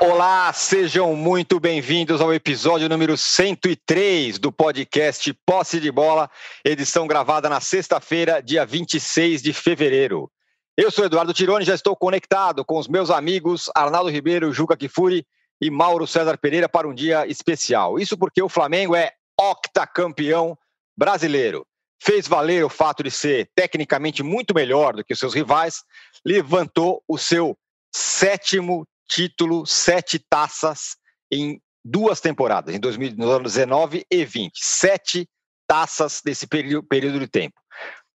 Olá, sejam muito bem-vindos ao episódio número 103 do podcast Posse de Bola, edição gravada na sexta-feira, dia 26 de fevereiro. Eu sou Eduardo Tironi, já estou conectado com os meus amigos Arnaldo Ribeiro, Juca Kifuri e Mauro César Pereira para um dia especial. Isso porque o Flamengo é octacampeão brasileiro. Fez valer o fato de ser tecnicamente muito melhor do que os seus rivais, levantou o seu sétimo título, sete taças em duas temporadas, em 2019 e 20. Sete taças desse período de tempo.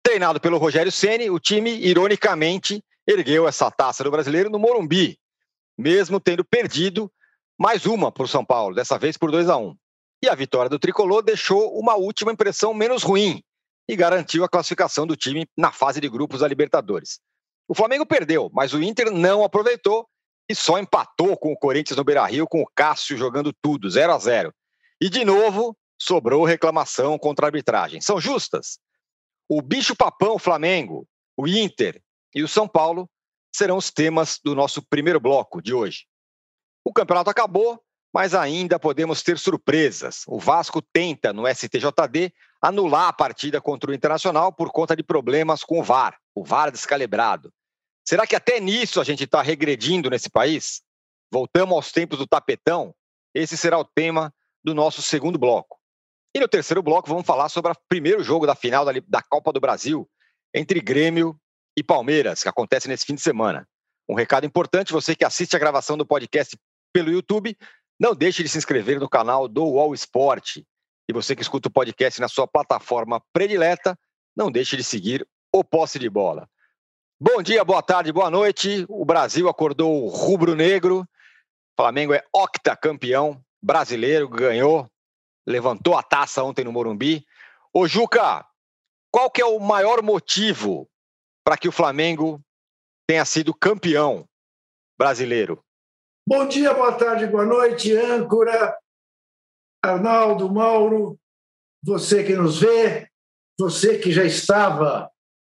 Treinado pelo Rogério Ceni, o time, ironicamente, ergueu essa taça do brasileiro no Morumbi, mesmo tendo perdido mais uma para o São Paulo, dessa vez por 2 a 1 E a vitória do tricolor deixou uma última impressão menos ruim e garantiu a classificação do time na fase de grupos da Libertadores. O Flamengo perdeu, mas o Inter não aproveitou e só empatou com o Corinthians no Beira-Rio com o Cássio jogando tudo, 0 a 0. E de novo, sobrou reclamação contra a arbitragem. São justas? O bicho papão Flamengo, o Inter e o São Paulo serão os temas do nosso primeiro bloco de hoje. O campeonato acabou, mas ainda podemos ter surpresas. O Vasco tenta, no STJD, anular a partida contra o Internacional por conta de problemas com o VAR, o VAR descalibrado. Será que até nisso a gente está regredindo nesse país? Voltamos aos tempos do tapetão? Esse será o tema do nosso segundo bloco. E no terceiro bloco vamos falar sobre o primeiro jogo da final da, Copa do Brasil entre Grêmio e Palmeiras, que acontece nesse fim de semana. Um recado importante, você que assiste a gravação do podcast pelo YouTube, não deixe de se inscrever no canal do UOL Esporte. E você que escuta o podcast na sua plataforma predileta, não deixe de seguir o Posse de Bola. Bom dia, boa tarde, boa noite. O Brasil acordou rubro-negro. Flamengo é octacampeão brasileiro, ganhou, levantou a taça ontem no Morumbi. Ô Juca, qual que é o maior motivo para que o Flamengo tenha sido campeão brasileiro? Bom dia, boa tarde, boa noite, âncora, Arnaldo, Mauro, você que nos vê, você que já estava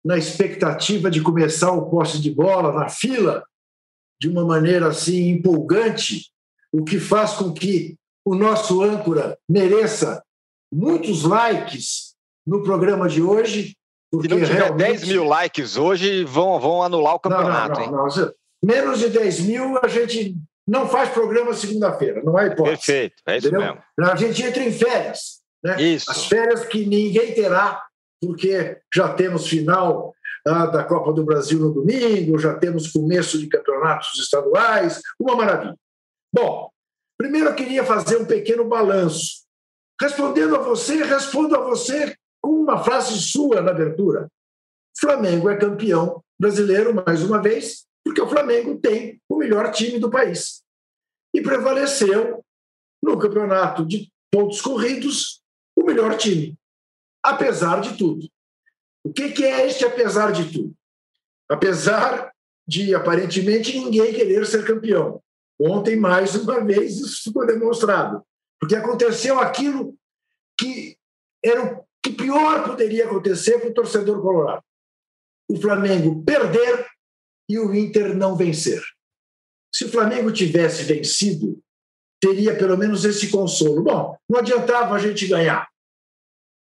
na expectativa de começar o posse de bola, na fila, de uma maneira assim empolgante, o que faz com que o nosso âncora mereça muitos likes no programa de hoje. Se não tiver realmente... 10 mil likes hoje, vão, vão anular o campeonato. Não, não, não, Menos de 10 mil, a gente não faz programa segunda-feira, não há hipótese. Perfeito, é isso entendeu? mesmo. A gente entra em férias. Né? Isso. As férias que ninguém terá porque já temos final ah, da Copa do Brasil no domingo, já temos começo de campeonatos estaduais, uma maravilha. Bom, primeiro eu queria fazer um pequeno balanço. Respondendo a você, respondo a você com uma frase sua na abertura. Flamengo é campeão brasileiro mais uma vez, porque o Flamengo tem o melhor time do país. E prevaleceu no campeonato de pontos corridos o melhor time apesar de tudo. O que é este apesar de tudo? Apesar de, aparentemente, ninguém querer ser campeão. Ontem, mais uma vez, isso ficou demonstrado. Porque aconteceu aquilo que era o que pior poderia acontecer para o torcedor colorado. O Flamengo perder e o Inter não vencer. Se o Flamengo tivesse vencido, teria pelo menos esse consolo. Bom, não adiantava a gente ganhar.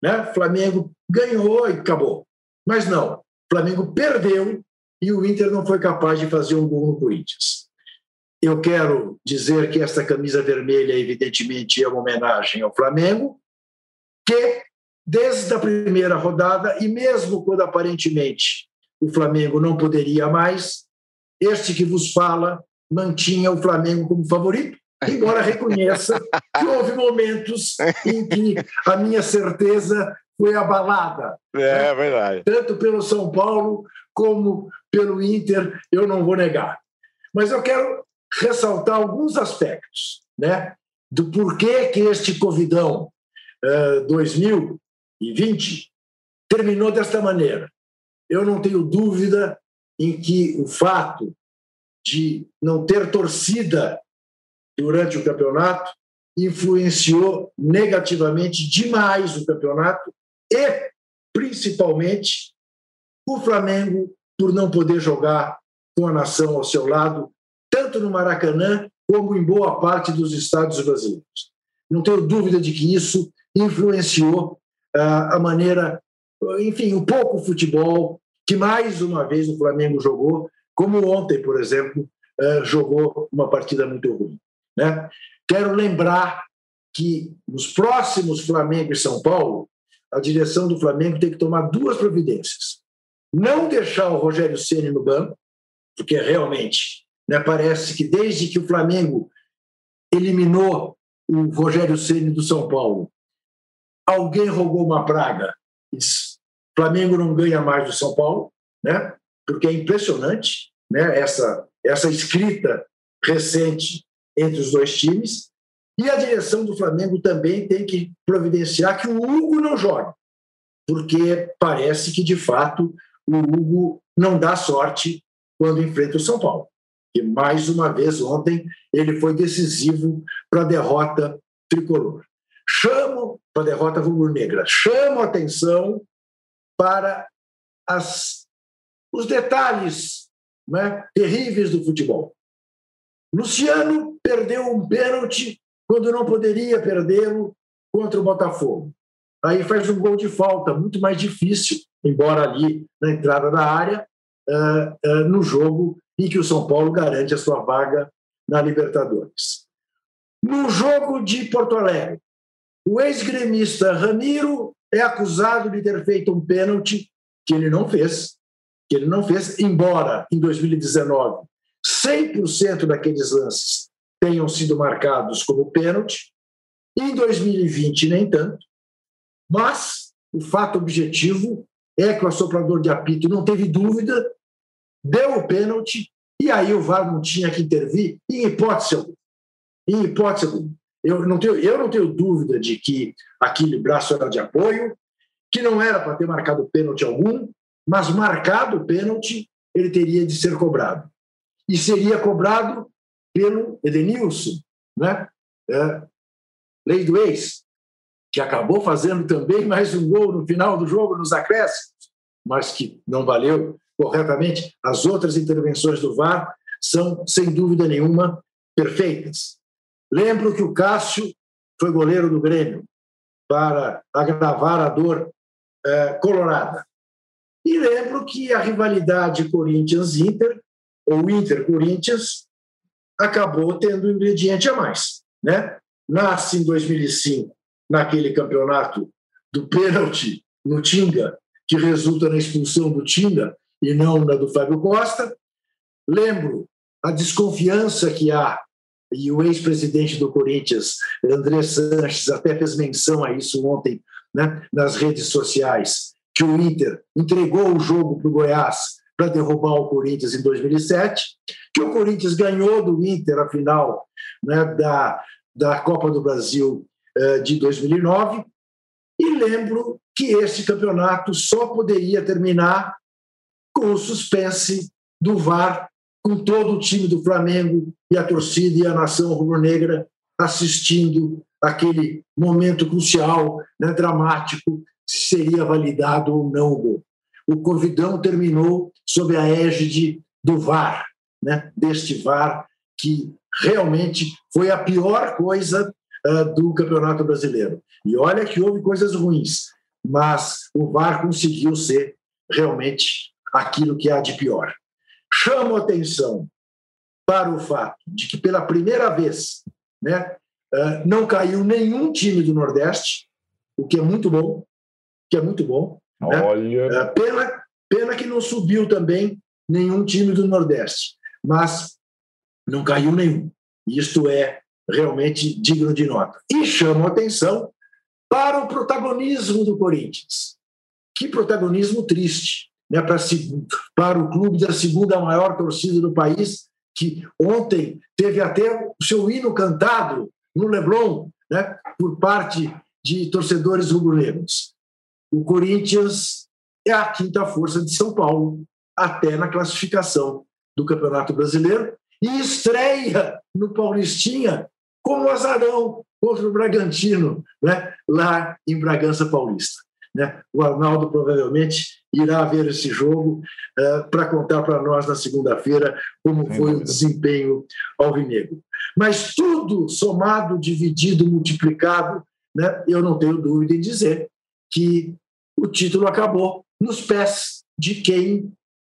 Né? Flamengo ganhou e acabou. Mas não, Flamengo perdeu e o Inter não foi capaz de fazer um gol no Corinthians. Eu quero dizer que esta camisa vermelha, evidentemente, é uma homenagem ao Flamengo, que desde a primeira rodada, e mesmo quando aparentemente o Flamengo não poderia mais, este que vos fala mantinha o Flamengo como favorito, embora reconheça que houve momentos em que a minha certeza foi abalada. É, né? verdade. Tanto pelo São Paulo como pelo Inter, eu não vou negar. Mas eu quero ressaltar alguns aspectos né, do porquê que este Covidão uh, 2020 terminou desta maneira. Eu não tenho dúvida em que o fato de não ter torcida durante o campeonato, influenciou negativamente demais o campeonato e, principalmente, o Flamengo por não poder jogar com a nação ao seu lado, tanto no Maracanã como em boa parte dos estados brasileiros. Não tenho dúvida de que isso influenciou uh, a maneira, enfim, um pouco o futebol que mais uma vez o Flamengo jogou, como ontem, por exemplo, uh, jogou uma partida muito ruim. Né? Quero lembrar que nos próximos Flamengo e São Paulo, a direção do Flamengo tem que tomar duas providências. Não deixar o Rogério Ceni no banco, porque realmente né, parece que desde que o Flamengo eliminou o Rogério Ceni do São Paulo, alguém roubou uma praga. Flamengo não ganha mais do São Paulo, né? Porque é impressionante, né? Essa essa escrita recente entre os dois times. E a direção do Flamengo também tem que providenciar que o Hugo não jogue, porque parece que, de fato, o Hugo não dá sorte quando enfrenta o São Paulo. E, mais uma vez, ontem, ele foi decisivo para a derrota tricolor. Chamo, para a derrota rubro-negra, chamo a atenção para as, os detalhes né, terríveis do futebol. Luciano perdeu um pênalti quando não poderia perdê-lo contra o Botafogo. Aí faz um gol de falta, muito mais difícil, embora ali na entrada da área, uh, uh, no jogo em que o São Paulo garante a sua vaga na Libertadores. No jogo de Porto Alegre, o ex-gremista Ramiro é acusado de ter feito um pênalti que ele não fez, que ele não fez, embora em 2019 100% daqueles lances tenham sido marcados como pênalti, em 2020 nem tanto, mas o fato objetivo é que o assoprador de apito não teve dúvida, deu o pênalti, e aí o VAR não tinha que intervir em hipótese alguma. Em hipótese alguma. Eu não, tenho, eu não tenho dúvida de que aquele braço era de apoio, que não era para ter marcado pênalti algum, mas marcado o pênalti, ele teria de ser cobrado e seria cobrado pelo Edenilson, né? É, lei do ex, que acabou fazendo também mais um gol no final do jogo, nos acréscimos, mas que não valeu corretamente. As outras intervenções do VAR são, sem dúvida nenhuma, perfeitas. Lembro que o Cássio foi goleiro do Grêmio para agravar a dor é, colorada. E lembro que a rivalidade Corinthians-Inter ou Inter-Corinthians, acabou tendo um ingrediente a mais. Né? Nasce em 2005, naquele campeonato do pênalti no Tinga, que resulta na expulsão do Tinga e não na do Fábio Costa. Lembro a desconfiança que há, e o ex-presidente do Corinthians, André Sanches, até fez menção a isso ontem né, nas redes sociais, que o Inter entregou o jogo para o Goiás para derrubar o Corinthians em 2007, que o Corinthians ganhou do Inter a final né, da, da Copa do Brasil eh, de 2009, e lembro que esse campeonato só poderia terminar com o suspense do VAR, com todo o time do Flamengo e a torcida e a nação rubro-negra assistindo aquele momento crucial, né, dramático, se seria validado ou não o gol o Corvidão terminou sob a égide do VAR, né? deste VAR que realmente foi a pior coisa uh, do Campeonato Brasileiro. E olha que houve coisas ruins, mas o VAR conseguiu ser realmente aquilo que há de pior. Chamo atenção para o fato de que, pela primeira vez, né, uh, não caiu nenhum time do Nordeste, o que é muito bom, que é muito bom. Né? Olha. É, pena, pena que não subiu também nenhum time do Nordeste, mas não caiu nenhum. Isto é realmente digno de nota. E chamo atenção para o protagonismo do Corinthians. Que protagonismo triste né, para, para o clube da segunda maior torcida do país, que ontem teve até o seu hino cantado no Leblon né, por parte de torcedores rubro-negros. O Corinthians é a quinta força de São Paulo, até na classificação do Campeonato Brasileiro, e estreia no Paulistinha como azarão contra o Bragantino, né, lá em Bragança Paulista. Né? O Arnaldo provavelmente irá ver esse jogo uh, para contar para nós na segunda-feira como foi o desempenho alvinegro. Mas tudo somado, dividido, multiplicado, né? eu não tenho dúvida em dizer que o título acabou nos pés de quem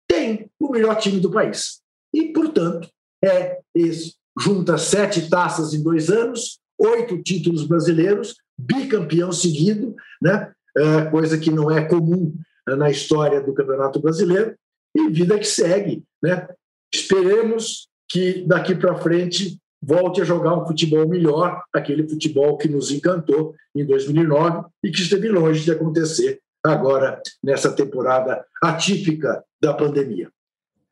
tem o melhor time do país. E, portanto, é isso. Junta sete taças em dois anos, oito títulos brasileiros, bicampeão seguido, né? É, coisa que não é comum na história do Campeonato Brasileiro, e vida que segue. Né? Esperemos que daqui para frente volte a jogar um futebol melhor, aquele futebol que nos encantou em 2009 e que esteve longe de acontecer agora nessa temporada atípica da pandemia.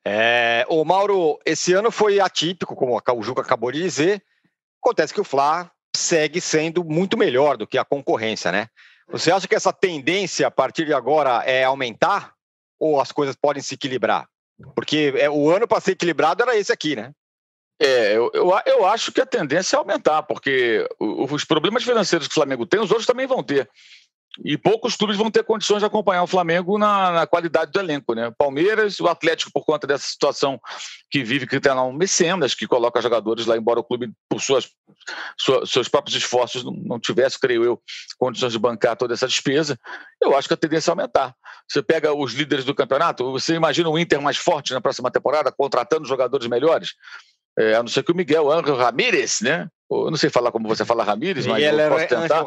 É, o Mauro, esse ano foi atípico, como o Juca acabou de dizer. Acontece que o Fla segue sendo muito melhor do que a concorrência, né? Você acha que essa tendência a partir de agora é aumentar ou as coisas podem se equilibrar? Porque é, o ano para ser equilibrado era esse aqui, né? É, eu, eu, eu, acho que a tendência é aumentar, porque os problemas financeiros que o Flamengo tem, os outros também vão ter. E poucos clubes vão ter condições de acompanhar o Flamengo na, na, qualidade do elenco, né? Palmeiras, o Atlético, por conta dessa situação que vive, que tem lá um mecenas que coloca jogadores lá, embora o clube, por suas, sua, seus próprios esforços, não, não, tivesse, creio eu, condições de bancar toda essa despesa, eu acho que a tendência é aumentar. Você pega os líderes do campeonato, você imagina o Inter mais forte na próxima temporada, contratando jogadores melhores? É, a não ser que o Miguel Angel Ramírez, né? Eu não sei falar como você fala Ramírez, mas eu posso tentar.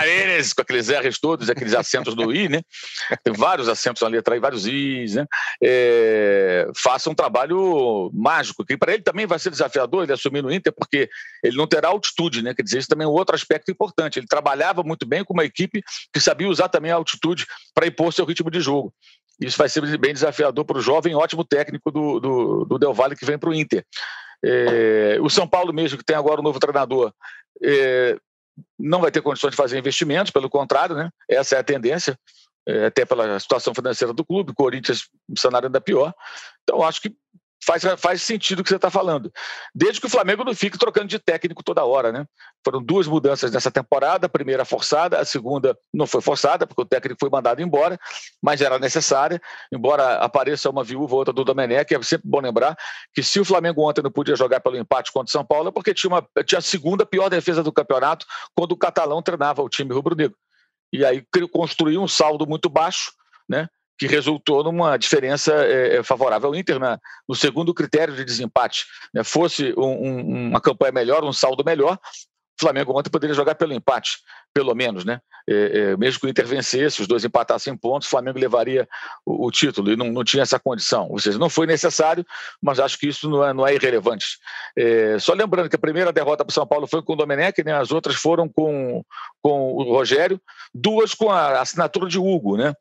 Ramírez, com aqueles R's todos, aqueles acentos do I, né? Tem vários acentos na letra I, vários Is, né? É, faça um trabalho mágico, que para ele também vai ser desafiador ele assumir no Inter, porque ele não terá altitude, né? Quer dizer, isso também é um outro aspecto importante. Ele trabalhava muito bem com uma equipe que sabia usar também a altitude para impor seu ritmo de jogo. Isso vai ser bem desafiador para o jovem, ótimo técnico do, do, do Del Valle que vem para o Inter. É, o São Paulo mesmo, que tem agora um novo treinador, é, não vai ter condições de fazer investimentos, pelo contrário, né? essa é a tendência, é, até pela situação financeira do clube, Corinthians, um cenário ainda pior. Então, acho que faz, faz sentido o que você está falando. Desde que o Flamengo não fique trocando de técnico toda hora, né? Foram duas mudanças nessa temporada, a primeira forçada, a segunda não foi forçada, porque o técnico foi mandado embora, mas era necessária, embora apareça uma viúva ou outra do Domenech, é sempre bom lembrar que se o Flamengo ontem não podia jogar pelo empate contra o São Paulo, é porque tinha, uma, tinha a segunda pior defesa do campeonato quando o Catalão treinava o time rubro-negro. E aí construiu um saldo muito baixo, né? Que resultou numa diferença é, favorável ao Inter né? no segundo critério de desempate. Né? Fosse um, um, uma campanha melhor, um saldo melhor, Flamengo ontem poderia jogar pelo empate, pelo menos, né? É, é, mesmo que o Inter vencesse, os dois empatassem pontos, o Flamengo levaria o, o, título e não, não tinha essa condição. Ou seja, não foi necessário, mas acho que isso não é, não é irrelevante. É, só lembrando que a primeira derrota para o São Paulo foi com o Domenech, né? as outras foram com, com o Rogério, duas com a assinatura de Hugo. Né?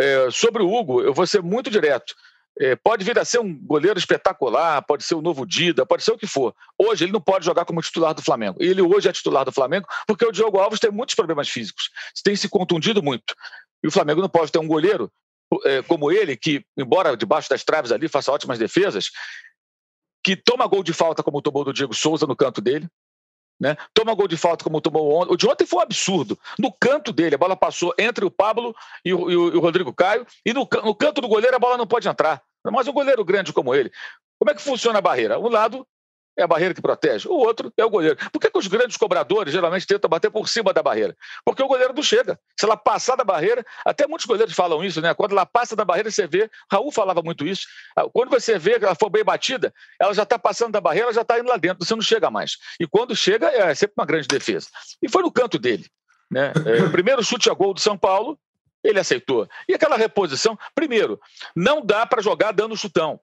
É, sobre o Hugo, eu vou ser muito direto. É, pode vir a ser um goleiro espetacular, pode ser o novo Dida, pode ser o que for. Hoje ele não pode jogar como titular do Flamengo. Ele hoje é titular do Flamengo porque o Diogo Alves tem muitos problemas físicos, tem se contundido muito. E o Flamengo não pode ter um goleiro é, como ele, que, embora debaixo das traves ali faça ótimas defesas, que toma gol de falta como tomou do Diego Souza no canto dele, né? Toma gol de falta como tomou ontem. O de ontem foi um absurdo. No canto dele, a bola passou entre o Pablo e o, e o, e o Rodrigo Caio, e no, no, canto do goleiro a bola não pode entrar. Mas um goleiro grande como ele, como é que funciona a barreira? Um lado é a barreira que protege, o outro é o goleiro. Por que, que os grandes cobradores geralmente tentam bater por cima da barreira? Porque o goleiro não chega. Se ela passar da barreira, até muitos goleiros falam isso, né? Quando ela passa da barreira, você vê. Raul falava muito isso. Ah, quando você vê que ela for bem batida, ela já está passando da barreira, ela já está indo lá dentro, você não chega mais. E quando chega, é sempre uma grande defesa. E foi no canto dele. Né? É, o primeiro chute a gol do São Paulo, ele aceitou. E aquela reposição, primeiro, não dá para jogar dando chutão.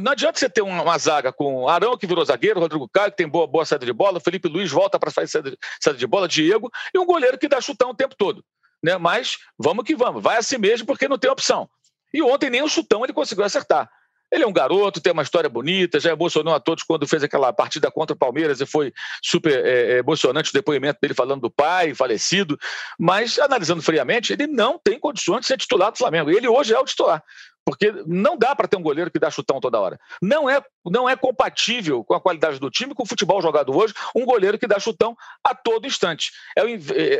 Não adianta você ter uma, zaga com Arão, que virou zagueiro, Rodrigo Caio, que tem boa, boa saída de bola, Felipe Luiz volta para fazer saída, saída de bola, Diego, e um goleiro que dá chutão o tempo todo. Né? Mas vamos que vamos, vai assim mesmo porque não tem opção. E ontem nem o chutão ele conseguiu acertar. Ele é um garoto, tem uma história bonita, já emocionou a todos quando fez aquela partida contra o Palmeiras e foi super é, é emocionante o depoimento dele falando do pai falecido. Mas, analisando friamente, ele não tem condições de ser titular do Flamengo. Ele hoje é o titular Porque não dá para ter um goleiro que dá chutão toda hora. Não é, não é compatível com a qualidade do time, com o futebol jogado hoje, um goleiro que dá chutão a todo instante. É o, é,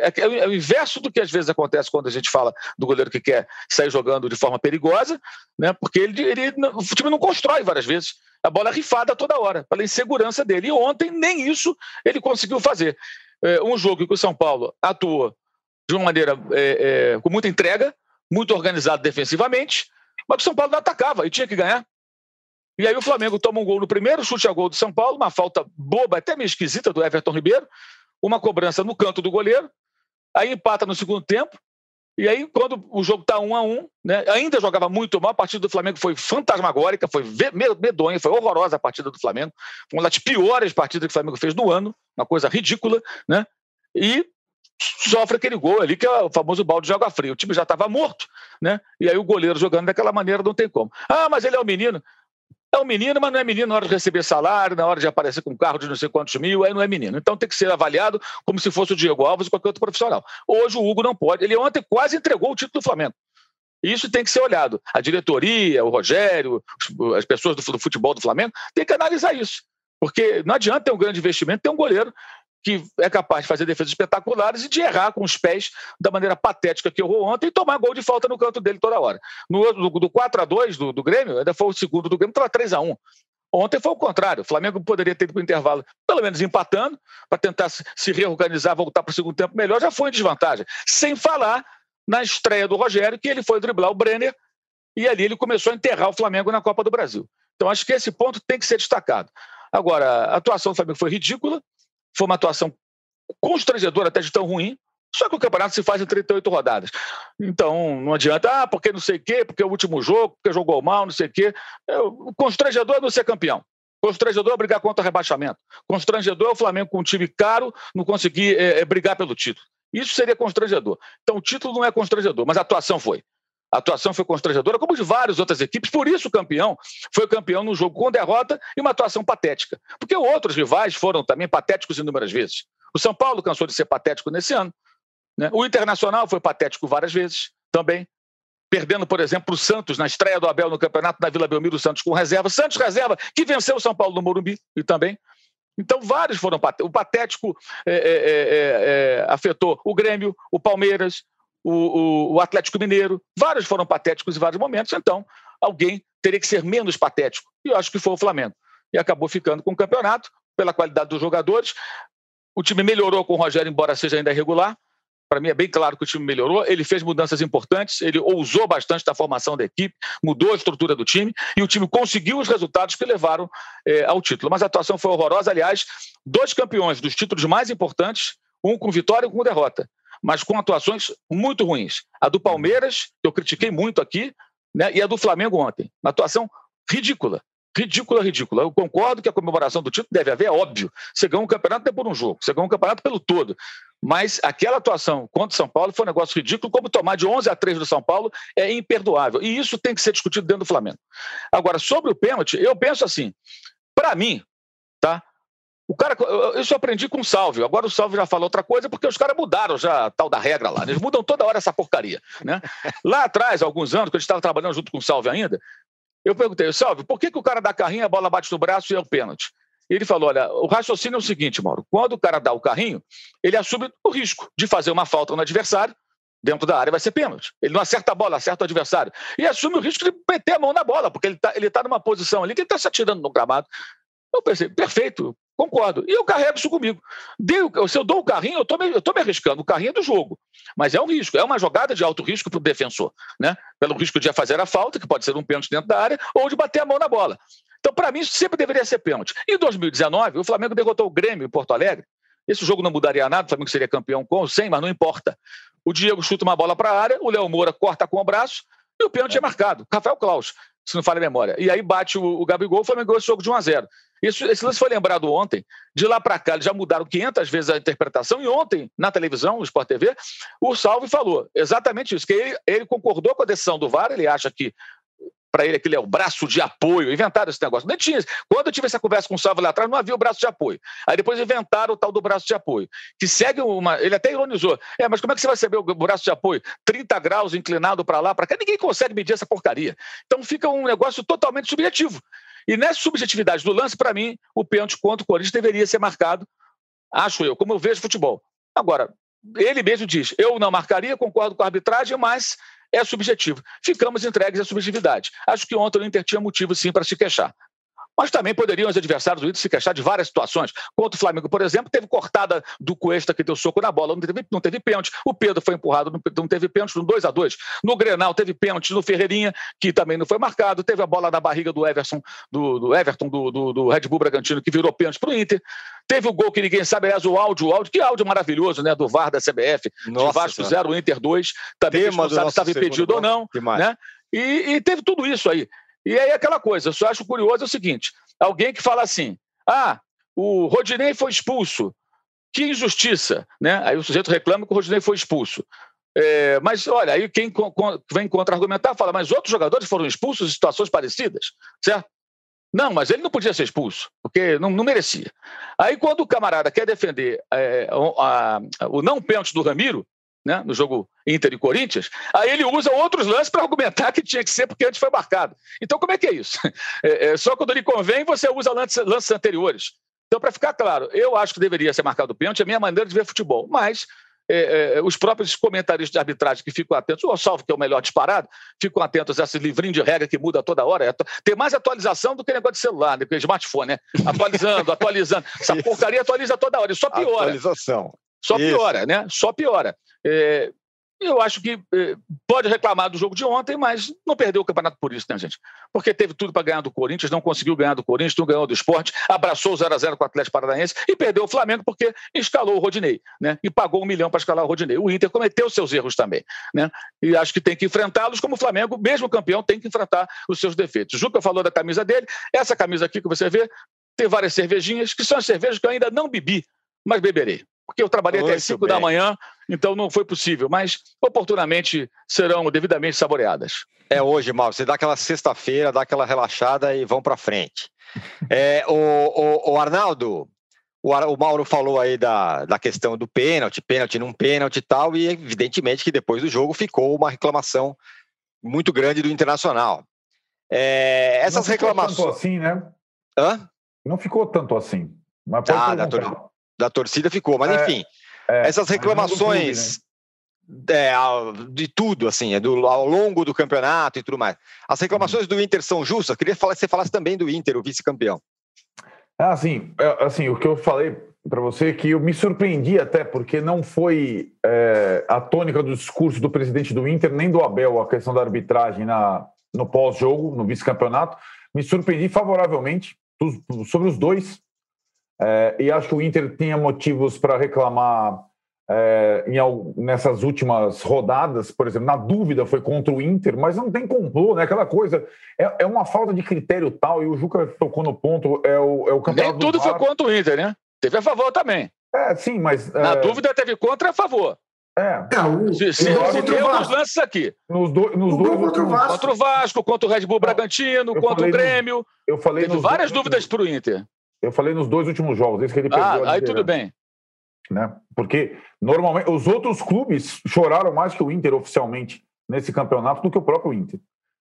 é, é o inverso do que às vezes acontece quando a gente fala do goleiro que quer sair jogando de forma perigosa, né? porque ele, ele, o time não constrói várias vezes. A bola é rifada toda hora, pela insegurança dele. E ontem nem isso ele conseguiu fazer. É, um jogo que o São Paulo atuou de uma maneira é, é, com muita entrega, muito organizado defensivamente, mas o São Paulo não atacava e tinha que ganhar. E aí o Flamengo toma um gol no primeiro, chute a gol do São Paulo, uma falta boba, até meio esquisita do Everton Ribeiro, uma cobrança no canto do goleiro, aí empata no segundo tempo, e aí, quando o jogo está um a um, né, ainda jogava muito mal, a partida do Flamengo foi fantasmagórica, foi medonha, foi horrorosa a partida do Flamengo. Foi uma das piores partidas que o Flamengo fez no ano, uma coisa ridícula, né? E sofre aquele gol ali, que é o famoso balde de água fria. O time já estava morto, né? E aí o goleiro jogando daquela maneira não tem como. Ah, mas ele é um menino. É um menino, mas não é menino na hora de receber salário, na hora de aparecer com um carro de não sei quantos mil, aí não é menino. Então tem que ser avaliado como se fosse o Diego Alves ou qualquer outro profissional. Hoje o Hugo não pode. Ele ontem quase entregou o título do Flamengo. Isso tem que ser olhado. A diretoria, o Rogério, as pessoas do futebol do Flamengo, tem que analisar isso. Porque não adianta ter um grande investimento, ter um goleiro que é capaz de fazer defesas espetaculares e de errar com os pés da maneira patética que errou ontem e tomar gol de falta no canto dele toda hora. No, no do 4 a 2 do, do Grêmio, ainda foi o segundo do Grêmio, estava 3 a 1 Ontem foi o contrário. O Flamengo poderia ter ido para o intervalo, pelo menos empatando, para tentar se reorganizar, voltar para o segundo tempo melhor, já foi em desvantagem. Sem falar na estreia do Rogério, que ele foi driblar o Brenner e ali ele começou a enterrar o Flamengo na Copa do Brasil. Então acho que esse ponto tem que ser destacado. Agora, a atuação do Flamengo foi ridícula, foi uma atuação constrangedora até de tão ruim, só que o campeonato se faz em 38 rodadas. Então, não adianta, ah, porque não sei o quê, porque é o último jogo, porque jogou mal, não sei o quê. O constrangedor é não ser campeão. Constrangedor é brigar contra o rebaixamento. Constrangedor é o Flamengo com um time caro não conseguir é, é, brigar pelo título. Isso seria constrangedor. Então, o título não é constrangedor, mas a atuação foi. A atuação foi constrangedora, como de várias outras equipes. Por isso o campeão foi campeão no jogo com derrota e uma atuação patética. Porque outros rivais foram também patéticos inúmeras vezes. O São Paulo cansou de ser patético nesse ano. Né? O Internacional foi patético várias vezes também. Perdendo, por exemplo, o Santos na estreia do Abel no campeonato da Vila Belmiro, Santos com reserva. Santos reserva, que venceu o São Paulo no Morumbi e também. Então, vários foram patéticos. O patético é, é, é, afetou o Grêmio, o Palmeiras, o, o, o Atlético Mineiro. Vários foram patéticos em vários momentos, então alguém teria que ser menos patético. E eu acho que foi o Flamengo. E acabou ficando com o campeonato, pela qualidade dos jogadores. O time melhorou com o Rogério, embora seja ainda irregular. Para mim é bem claro que o time melhorou. Ele fez mudanças importantes, ele ousou bastante na formação da equipe, mudou a estrutura do time e o time conseguiu os resultados que levaram é, ao título. Mas a atuação foi horrorosa. Aliás, dois campeões dos títulos mais importantes, um com vitória e um com derrota mas com atuações muito ruins. A do Palmeiras, que eu critiquei muito aqui, né, e a do Flamengo ontem. Uma atuação ridícula. Ridícula, ridícula. Eu concordo que a comemoração do título deve haver, é óbvio. Você ganhou um campeonato não é por um jogo, você ganhou um campeonato pelo todo. Mas aquela atuação contra o São Paulo foi um negócio ridículo, como tomar de 11 a 3 do São Paulo é imperdoável. E isso tem que ser discutido dentro do Flamengo. Agora, sobre o pênalti, eu penso assim, para mim, tá? O cara, isso eu aprendi com o Salvio. Agora o Salvio já falou outra coisa, porque os caras mudaram já a tal da regra lá. Eles mudam toda hora essa porcaria. Né? Lá atrás, alguns anos, quando a gente estava trabalhando junto com o Salvio ainda, eu perguntei, Salvio, por que, que o cara dá carrinho, a bola bate no braço e é o pênalti? Ele falou: olha, o raciocínio é o seguinte, Mauro: quando o cara dá o carrinho, ele assume o risco de fazer uma falta no adversário, dentro da área vai ser pênalti. Ele não acerta a bola, acerta o adversário. E assume o risco de meter a mão na bola, porque ele está ele tá numa posição ali que ele está se atirando no gramado. Eu pensei, perfeito, Concordo. E eu carrego isso comigo. Deu, se eu dou o carrinho, eu estou me, eu tô me arriscando. O carrinho é do jogo. Mas é um risco. É uma jogada de alto risco para o defensor. Né? Pelo risco de fazer a falta, que pode ser um pênalti dentro da área, ou de bater a mão na bola. Então, para mim, isso sempre deveria ser pênalti. Em 2019, o Flamengo derrotou o Grêmio em Porto Alegre. Esse jogo não mudaria nada, o Flamengo seria campeão com ou sem, mas não importa. O Diego chuta uma bola para a área, o Léo Moura corta com o braço e o pênalti é, é marcado. Rafael Klaus, se não falha a memória. E aí bate o, o Gabigol, o Flamengo ganhou esse jogo de 1 a 0 isso, esse lance foi lembrado ontem. De lá para cá, eles já mudaram 500 vezes a interpretação. E ontem, na televisão, no Sport TV, o Salve falou exatamente isso: que ele, ele concordou com a decisão do VAR. Ele acha que para ele aquele é o braço de apoio. Inventaram esse negócio. Nem tinha. Quando eu tive essa conversa com o Salvo lá atrás, não havia o braço de apoio. Aí depois inventaram o tal do braço de apoio, que segue uma. Ele até ironizou. É, mas como é que você vai saber o braço de apoio? 30 graus inclinado para lá, para cá. Ninguém consegue medir essa porcaria. Então fica um negócio totalmente subjetivo. E nessa subjetividade do lance, para mim, o pênalti contra o Corinthians deveria ser marcado, acho eu, como eu vejo futebol. Agora, ele mesmo diz: eu não marcaria, concordo com a arbitragem, mas é subjetivo. Ficamos entregues à subjetividade. Acho que ontem o Inter tinha motivo sim para se queixar. Mas também poderiam os adversários do Inter se queixar de várias situações. Contra o Flamengo, por exemplo, teve cortada do Cuesta que deu soco na bola, não teve, não teve pênalti. O Pedro foi empurrado, não teve pênalti no 2 a 2 No Grenal teve pênalti no Ferreirinha, que também não foi marcado. Teve a bola na barriga do Everson, do, do Everton, do, do, do, Red Bull Bragantino, que virou pênalti para o Inter. Teve o gol que ninguém sabe, aliás, o áudio, o áudio, que áudio maravilhoso, né? Do VAR da CBF. Nossa, de Vasco 0, Inter 2. Também Tema não sabe se estava impedido ou não. Né? E, e teve tudo isso aí. E aí aquela coisa, eu só acho curioso é o seguinte: alguém que fala assim: ah, o Rodinei foi expulso. Que injustiça, né? Aí o sujeito reclama que o Rodinei foi expulso. É, mas olha, aí quem vem contra-argumentar fala, mas outros jogadores foram expulsos em situações parecidas, certo? Não, mas ele não podia ser expulso, porque não, não merecia. Aí, quando o camarada quer defender é, a, a, o não pênalti do Ramiro, né, no jogo Inter e Corinthians, aí ele usa outros lances para argumentar que tinha que ser porque antes foi marcado. Então, como é que é isso? É, é, só quando lhe convém, você usa lances, lances anteriores. Então, para ficar claro, eu acho que deveria ser marcado o pênalti, é a minha maneira de ver futebol. Mas é, é, os próprios comentaristas de arbitragem que ficam atentos, o Salvo, que é o melhor disparado, ficam atentos a esse livrinho de regra que muda toda hora. É, tem mais atualização do que negócio de celular, né, smartphone, né? Atualizando, atualizando. Essa porcaria atualiza toda hora, e só piora. Atualização. Só piora, Isso. né? Só piora. É, eu acho que eh, pode reclamar do jogo de ontem, mas não perdeu o campeonato por isso, né, gente? Porque teve tudo para ganhar do Corinthians, não conseguiu ganhar do Corinthians, não ganhou do esporte, abraçou o 0x0 com o Atlético Paranaense e perdeu o Flamengo porque escalou o Rodinei, né? E pagou um milhão para escalar o Rodinei. O Inter cometeu seus erros também, né? E acho que tem que enfrentá-los, como o Flamengo, mesmo campeão, tem que enfrentar os seus defeitos. O Juca falou da camisa dele, essa camisa aqui que você vê, tem várias cervejinhas, que são as cervejas que eu ainda não bebi, mas beberei porque eu trabalhei Muito até 5 da manhã, então não foi possível, mas oportunamente serão devidamente saboreadas. É hoje, Mauro. Você dá aquela sexta-feira, dá aquela relaxada e vão para frente. É, o, o, o, Arnaldo, o, o, Mauro falou aí da, da questão do pênalti, pênalti num pênalti e tal, e evidentemente que depois do jogo ficou uma reclamação muito grande do Internacional. É, essas não reclamações. Não ficou tanto assim, né? Hã? Não ficou tanto assim. Mas pode ah, da torcida ficou. Mas, é, enfim, é, essas reclamações clube, né? é, de tudo, assim, é do, ao longo do campeonato e tudo mais. As reclamações uhum. do Inter são justas? Queria falar, que você falasse também do Inter, o vice-campeão. É, assim, é, assim, o que eu falei para você é que eu me surpreendi até, porque não foi é, a tônica do discurso do presidente do Inter, nem do Abel, a questão da arbitragem na, no pós-jogo, no vice-campeonato. Me surpreendi favoravelmente sobre os dois, é, e acho que o Inter tinha motivos para reclamar é, em, nessas últimas rodadas, por exemplo, na dúvida foi contra o Inter, mas não tem complô, né? Aquela coisa é, é uma falta de critério tal, e o Juca tocou no ponto, é o, é o campeonato. Nem tudo foi contra o Inter, né? Teve a favor também. É, sim, mas. Na é... dúvida teve contra e a favor. É. Não, se, se, se tem os lances aqui. Nos, do, nos dois contra o Vasco. Contra o Vasco, contra o Red Bull Bragantino, contra o Grêmio. No, eu falei Teve várias dúvidas para o Inter. Eu falei nos dois últimos jogos, esse que ele perdeu. Ah, aí tudo bem. Né? Porque normalmente os outros clubes choraram mais que o Inter oficialmente nesse campeonato do que o próprio Inter.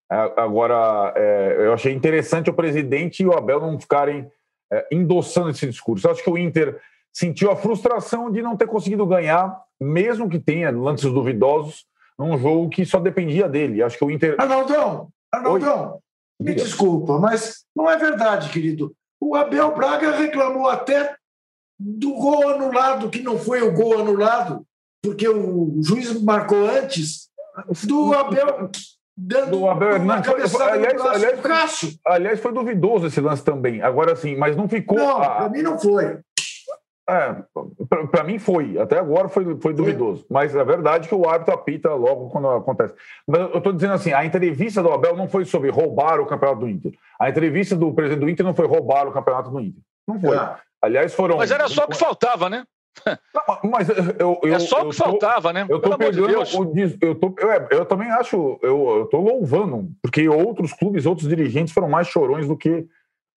É, agora, é, eu achei interessante o presidente e o Abel não ficarem é, endossando esse discurso. Eu acho que o Inter sentiu a frustração de não ter conseguido ganhar, mesmo que tenha lances duvidosos, num jogo que só dependia dele. Acho que o Inter. Arnaldão, Arnaldão, Oi? me desculpa, mas não é verdade, querido. O Abel Braga reclamou até do gol anulado, que não foi o gol anulado, porque o juiz marcou antes do Abel dando do Abel Hernandes. Aliás, aliás, aliás, foi duvidoso esse lance também. Agora sim, mas não ficou. Não, a... para mim não foi. É, para mim foi, até agora foi, foi duvidoso. Mas é verdade que o árbitro apita logo quando acontece. Mas eu estou dizendo assim: a entrevista do Abel não foi sobre roubar o campeonato do Inter. A entrevista do presidente do Inter não foi roubar o campeonato do Inter. Não foi. É. Aliás, foram. Mas era só o que faltava, né? Não, mas eu, eu, é só o que faltava, né? Eu tô pegando, de eu, tô, eu, eu, também acho, eu, eu tô louvando, porque outros clubes, outros dirigentes foram mais chorões do que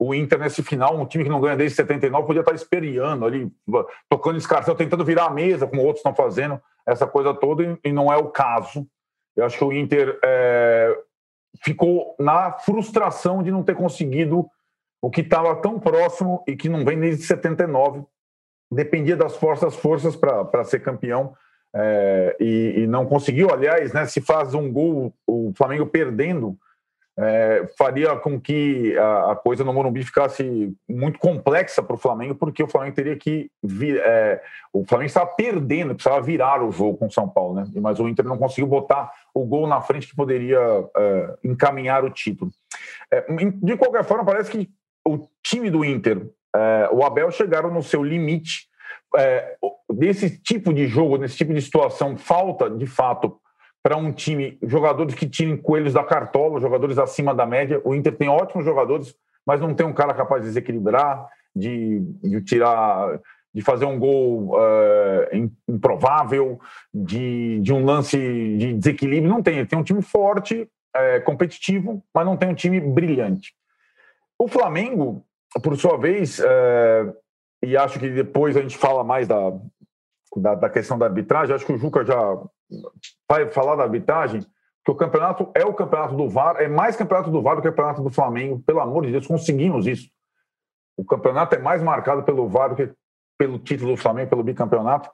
o Inter nesse final, um time que não ganha desde 79, podia estar esperiando ali, tocando escarcel, tentando virar a mesa, como outros estão fazendo, essa coisa toda, e não é o caso. Eu acho que o Inter é, ficou na frustração de não ter conseguido o que estava tão próximo e que não vem desde 79. Dependia das forças, forças para ser campeão é, e, e, não conseguiu. Aliás, né, se faz um gol, o Flamengo perdendo, é, faria com que a, a, coisa no Morumbi ficasse muito complexa para o Flamengo, porque o Flamengo teria que vir. É, o Flamengo estava perdendo, precisava virar o jogo com o São Paulo, né? Mas o Inter não conseguiu botar o gol na frente que poderia é, encaminhar o título. É, de qualquer forma, parece que o time do Inter, é, o Abel, chegaram no seu limite. É, desse tipo de jogo, nesse tipo de situação, falta de fato para um time jogadores que tirem coelhos da cartola, jogadores acima da média. O Inter tem ótimos jogadores, mas não tem um cara capaz de desequilibrar, de, de tirar, de fazer um gol uh, improvável, de, de um lance de desequilíbrio. Não tem. Ele tem um time forte, uh, competitivo, mas não tem um time brilhante. O Flamengo, por sua vez, uh, e acho que depois a gente fala mais da, da, da questão da arbitragem, acho que o Juca já vai falar da arbitragem, que o campeonato é o campeonato do VAR, é mais campeonato do VAR do que o campeonato do Flamengo. Pelo amor de Deus, conseguimos isso. O campeonato é mais marcado pelo VAR do que pelo título do Flamengo, pelo bicampeonato.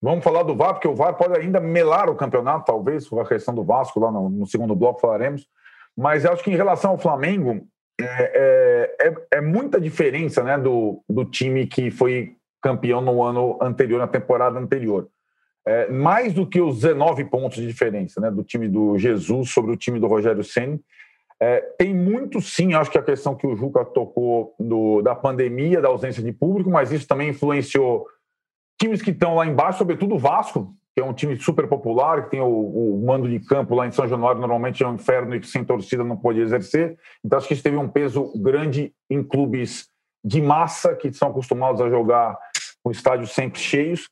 Vamos falar do VAR, porque o VAR pode ainda melar o campeonato, talvez, com a questão do Vasco, lá no, no segundo bloco falaremos. Mas acho que em relação ao Flamengo, é, é, é, é muita diferença né, do, do time que foi campeão no ano anterior, na temporada anterior é, mais do que os 19 pontos de diferença né, do time do Jesus sobre o time do Rogério Senna. É, tem muito sim, acho que a questão que o Juca tocou do, da pandemia, da ausência de público, mas isso também influenciou times que estão lá embaixo, sobretudo o Vasco, que é um time super popular, que tem o, o, mando de campo lá em São Januário, normalmente é um inferno e que sem torcida não pode exercer. Então acho que isso teve um peso grande em clubes de massa, que são acostumados a jogar com estádios sempre cheios.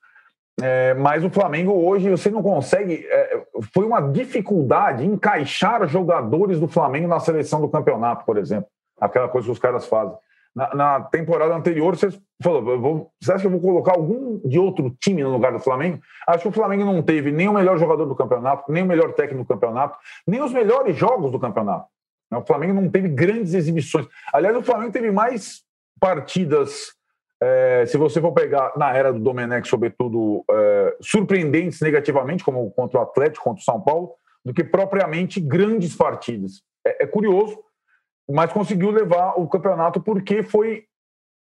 É, mas o Flamengo hoje você não consegue. É, foi uma dificuldade encaixar jogadores do Flamengo na seleção do campeonato, por exemplo. Aquela coisa que os caras fazem. Na, na temporada anterior, você falou: vou, você acha que eu vou colocar algum de outro time no lugar do Flamengo? Acho que o Flamengo não teve nem o melhor jogador do campeonato, nem o melhor técnico do campeonato, nem os melhores jogos do campeonato. O Flamengo não teve grandes exibições. Aliás, o Flamengo teve mais partidas é, se você for pegar na era do Domenech, sobretudo, é, surpreendentes negativamente, como contra o Atlético, contra o São Paulo, do que propriamente grandes partidas. É, é curioso, mas conseguiu levar o campeonato porque foi,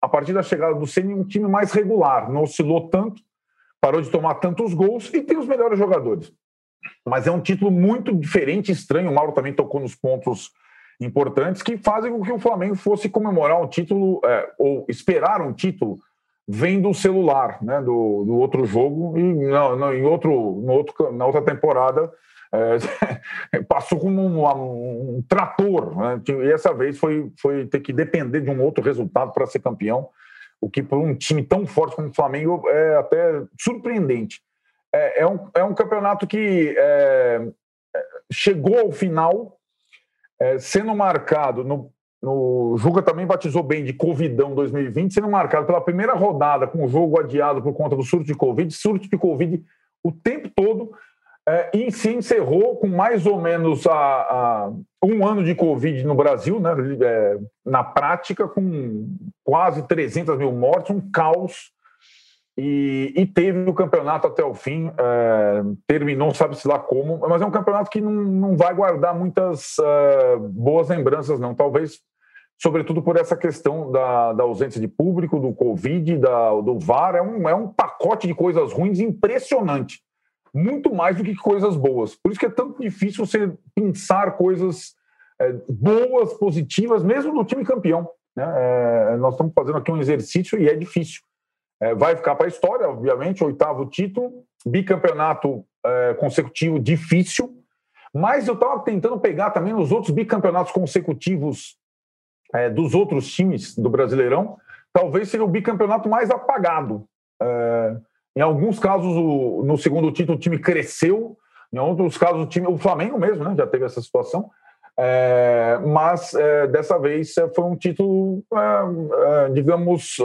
a partir da chegada do Ceni um time mais regular, não oscilou tanto, parou de tomar tantos gols e tem os melhores jogadores. Mas é um título muito diferente, estranho. O Mauro também tocou nos pontos importantes que fazem com que o Flamengo fosse comemorar um título é, ou esperar um título vendo o celular né, do, do outro jogo e não, não, em outro, no outro, na outra temporada é, passou como um, um trator né, e essa vez foi, foi ter que depender de um outro resultado para ser campeão o que para um time tão forte como o Flamengo é até surpreendente. É, é um, é um campeonato que é, é chegou ao final é, sendo marcado no, no Juca também batizou bem de Covidão 2020, sendo marcado pela primeira rodada com o jogo adiado por conta do surto de Covid, surto de Covid o tempo todo, é, e se encerrou com mais ou menos a, a um ano de Covid no Brasil, né, é, na prática, com quase 300 mil mortes, um caos e, e, teve o campeonato até o fim, é, terminou, sabe-se lá como, mas é um campeonato que não, não vai guardar muitas é, boas lembranças, não. Talvez, sobretudo por essa questão da, da ausência de público, do Covid, da, do VAR, é um, é um pacote de coisas ruins impressionante. Muito mais do que coisas boas. Por isso que é tão difícil você pensar coisas é, boas, positivas, mesmo no time campeão. Né? É, nós estamos fazendo aqui um exercício e é difícil. É, vai ficar para a história, obviamente, oitavo título, bicampeonato é, consecutivo difícil, mas eu estava tentando pegar também os outros bicampeonatos consecutivos é, dos outros times do Brasileirão, talvez seja o bicampeonato mais apagado. É, Em alguns casos, o, no segundo título, o time cresceu, em outros casos, o time, o Flamengo mesmo, né, já teve essa situação. É, mas é, dessa vez é, foi um título, é, é, digamos,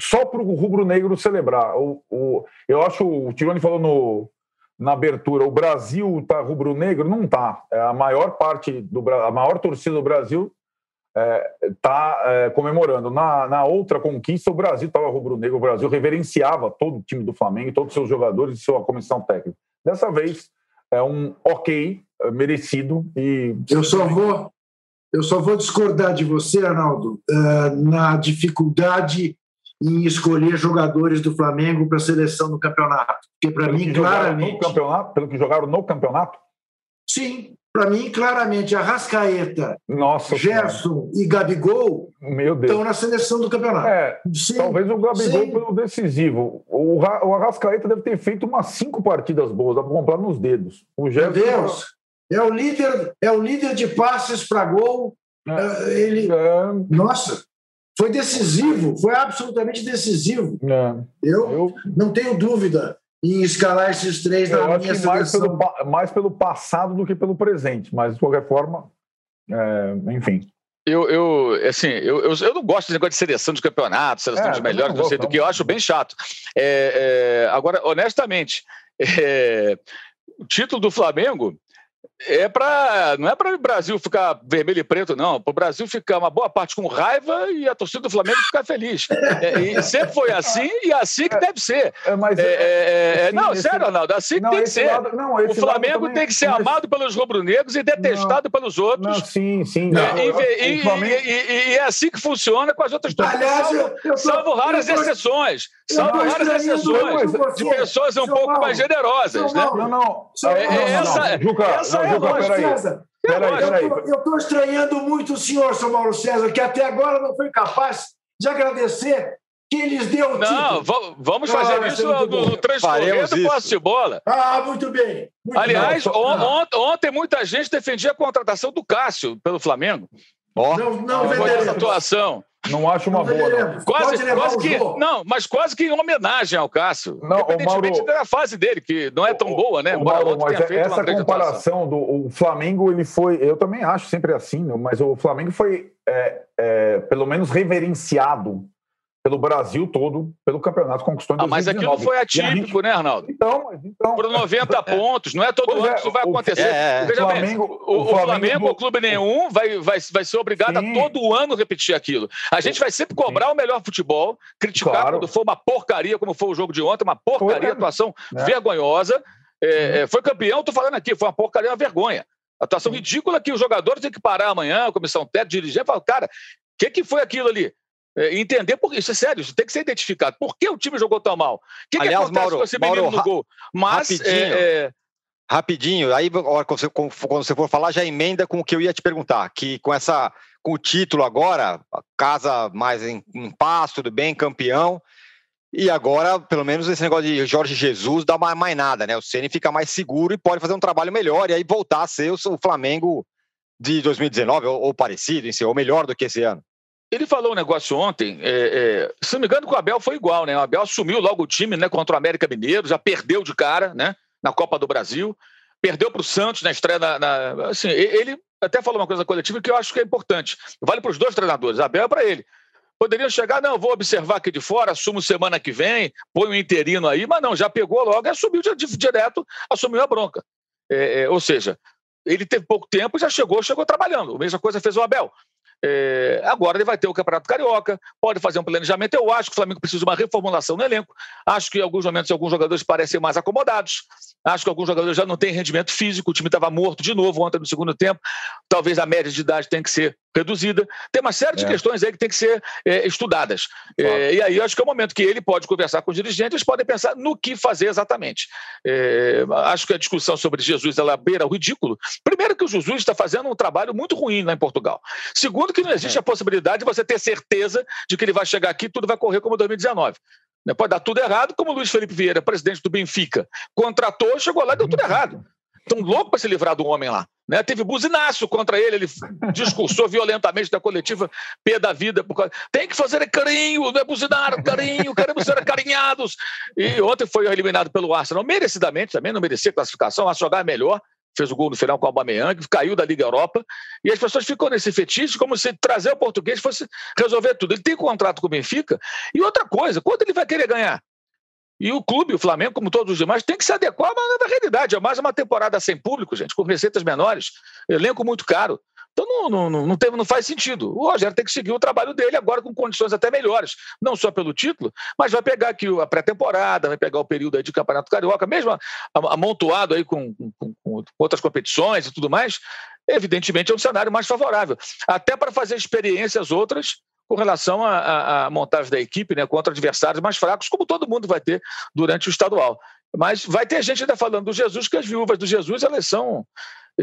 só para o rubro-negro celebrar. O, o, eu acho, o Tironi falou no, na abertura, o Brasil está rubro-negro? Não está. a maior parte, do a maior torcida do Brasil está é, comemorando. Na, na outra conquista, o Brasil estava rubro-negro, o Brasil reverenciava todo o time do Flamengo, todos os seus jogadores e sua comissão técnica. Dessa vez, é um ok, é, merecido e. Eu só vou. Eu só vou discordar de você, Arnaldo, é, na dificuldade em escolher jogadores do Flamengo para a seleção do campeonato. Porque, para mim, claramente. Campeonato, pelo que jogaram no campeonato? Sim, para mim, claramente, a Rascaeta, Nossa, Gerson e Gabigol estão na seleção do campeonato. É, talvez o Gabigol sim. pelo decisivo. O, o Arrascaeta deve ter feito umas cinco partidas boas, dá para comprar nos dedos. O Gerson, Meu Deus! É o líder, é o líder de passes para gol. É, ele, é... Nossa, foi decisivo, foi absolutamente decisivo. É. Eu, eu não tenho dúvida em escalar esses três eu na minha seleção. Mais pelo, mais pelo passado do que pelo presente, mas de qualquer forma, é, enfim. Eu, eu, assim, eu, eu, eu, não gosto de negócio de seleção de campeonato, seleção é, de melhores, não, não sei do que, eu acho bem chato. É, é, agora, honestamente, é, o título do Flamengo é para não é para o Brasil ficar vermelho e preto, não. Para o Brasil ficar uma boa parte com raiva e a torcida do Flamengo ficar feliz. É, e sempre foi assim e é assim que deve ser. É, mas, é, é, é não, esse, sério, Ronaldo, assim não, que tem que ser. Lado, não, o Flamengo também, tem que ser amado pelos rubro-negros e detestado não, pelos outros. Não, sim, sim. E, e, Flamengo... e, é assim que funciona com as outras torcidas. Salvo, salvo raras exceções. Salvo raras exceções de pessoas um pouco mais generosas. Né? Não, não. Essa é a lógica. Eu estou estranhando muito o senhor, São Paulo César, que até agora não foi capaz de agradecer que eles deu o Não, vamos fazer ah, isso no, no transcorrer do posse de bola. Ah, muito bem. Muito Aliás, bem. On, ontem muita gente defendia a contratação do Cássio pelo Flamengo. Oh, não, não, não essa atuação. Não acho uma boa, não. Quase, quase que, não, mas quase que em homenagem ao Cássio. Não, Independentemente Mauro, da fase dele, que não é tão boa, né? Embora Mauro, mas essa comparação do o Flamengo, ele foi. Eu também acho sempre assim, mas o Flamengo foi, é, é, pelo menos, reverenciado pelo Brasil todo, pelo campeonato conquistou em 2019. Ah, mas aquilo foi atípico, gente... né, Arnaldo? Então, mas então... Por 90 pontos, não é todo pois ano é, que isso vai acontecer. É, Veja Flamengo, bem, o, o Flamengo, Flamengo ou clube nenhum vai, vai, vai ser obrigado Sim. a todo ano repetir aquilo. A gente vai sempre cobrar Sim. o melhor futebol, criticar claro. quando for uma porcaria, como foi o jogo de ontem, uma porcaria, atuação é. vergonhosa. É, é, foi campeão, tô falando aqui, foi uma porcaria, uma vergonha. Atuação ridícula que os jogadores têm que parar amanhã, a comissão técnica, dirigente, e falar, cara, o que, que foi aquilo ali? É, entender por isso é sério, isso tem que ser identificado. Por que o time jogou tão mal? O que, Aliás, que acontece Mauro, com esse menino Mauro, no gol? Mas rapidinho, é, é... rapidinho, aí quando você, quando você for falar já emenda com o que eu ia te perguntar, que com essa com o título agora, casa mais em, em paz, tudo bem, campeão. E agora, pelo menos esse negócio de Jorge Jesus dá mais, mais nada, né? O Ceni fica mais seguro e pode fazer um trabalho melhor e aí voltar a ser o, o Flamengo de 2019 ou, ou parecido, em si, ou melhor do que esse ano. Ele falou um negócio ontem, é, é, se não me engano, com o Abel foi igual, né? O Abel assumiu logo o time né, contra o América Mineiro, já perdeu de cara né, na Copa do Brasil, perdeu para o Santos na estreia. Na, na, assim, ele até falou uma coisa coletiva que eu acho que é importante. Vale para os dois treinadores, Abel é para ele. Poderiam chegar, não, vou observar aqui de fora, assumo semana que vem, põe um interino aí, mas não, já pegou logo e assumiu direto, assumiu a bronca. É, é, ou seja, ele teve pouco tempo e já chegou, chegou trabalhando. A mesma coisa fez o Abel. É, agora ele vai ter o Campeonato Carioca, pode fazer um planejamento. Eu acho que o Flamengo precisa de uma reformulação no elenco. Acho que em alguns momentos alguns jogadores parecem mais acomodados. Acho que alguns jogadores já não têm rendimento físico. O time estava morto de novo ontem no segundo tempo. Talvez a média de idade tenha que ser reduzida. Tem uma série de é. questões aí que tem que ser é, estudadas. É, e aí acho que é o momento que ele pode conversar com os dirigentes, eles podem pensar no que fazer exatamente. É, acho que a discussão sobre Jesus ela beira o ridículo. Primeiro que o Jesus está fazendo um trabalho muito ruim lá em Portugal. Segundo que não existe é. a possibilidade de você ter certeza de que ele vai chegar aqui e tudo vai correr como 2019. Né, pode dar tudo errado, como o Luiz Felipe Vieira, presidente do Benfica, contratou, chegou lá e deu tudo errado. Estão loucos para se livrar do homem lá. Né? Teve buzinaço contra ele, ele discursou violentamente da coletiva P da vida. Tem que fazer carinho, não é buzinar, carinho, queremos ser acarinhados. E ontem foi eliminado pelo Arsenal, merecidamente também, não merecia classificação, a jogar melhor, fez o gol no final com o Aubameyang, caiu da Liga Europa, e as pessoas ficam nesse fetiche como se trazer o português fosse resolver tudo. Ele tem contrato com o Benfica, e outra coisa, quanto ele vai querer ganhar? E o clube, o Flamengo, como todos os demais, tem que se adequar à realidade. É mais uma temporada sem público, gente, com receitas menores, elenco muito caro. Então não, não, não, tem, não faz sentido. O Rogério tem que seguir o trabalho dele agora com condições até melhores, não só pelo título, mas vai pegar aqui a pré-temporada, vai pegar o período aí de Campeonato Carioca, mesmo amontoado aí com, com, com outras competições e tudo mais, evidentemente é um cenário mais favorável. Até para fazer experiências outras com relação à montagem da equipe né, contra adversários mais fracos, como todo mundo vai ter durante o estadual. Mas vai ter gente ainda falando do Jesus, que as viúvas do Jesus elas são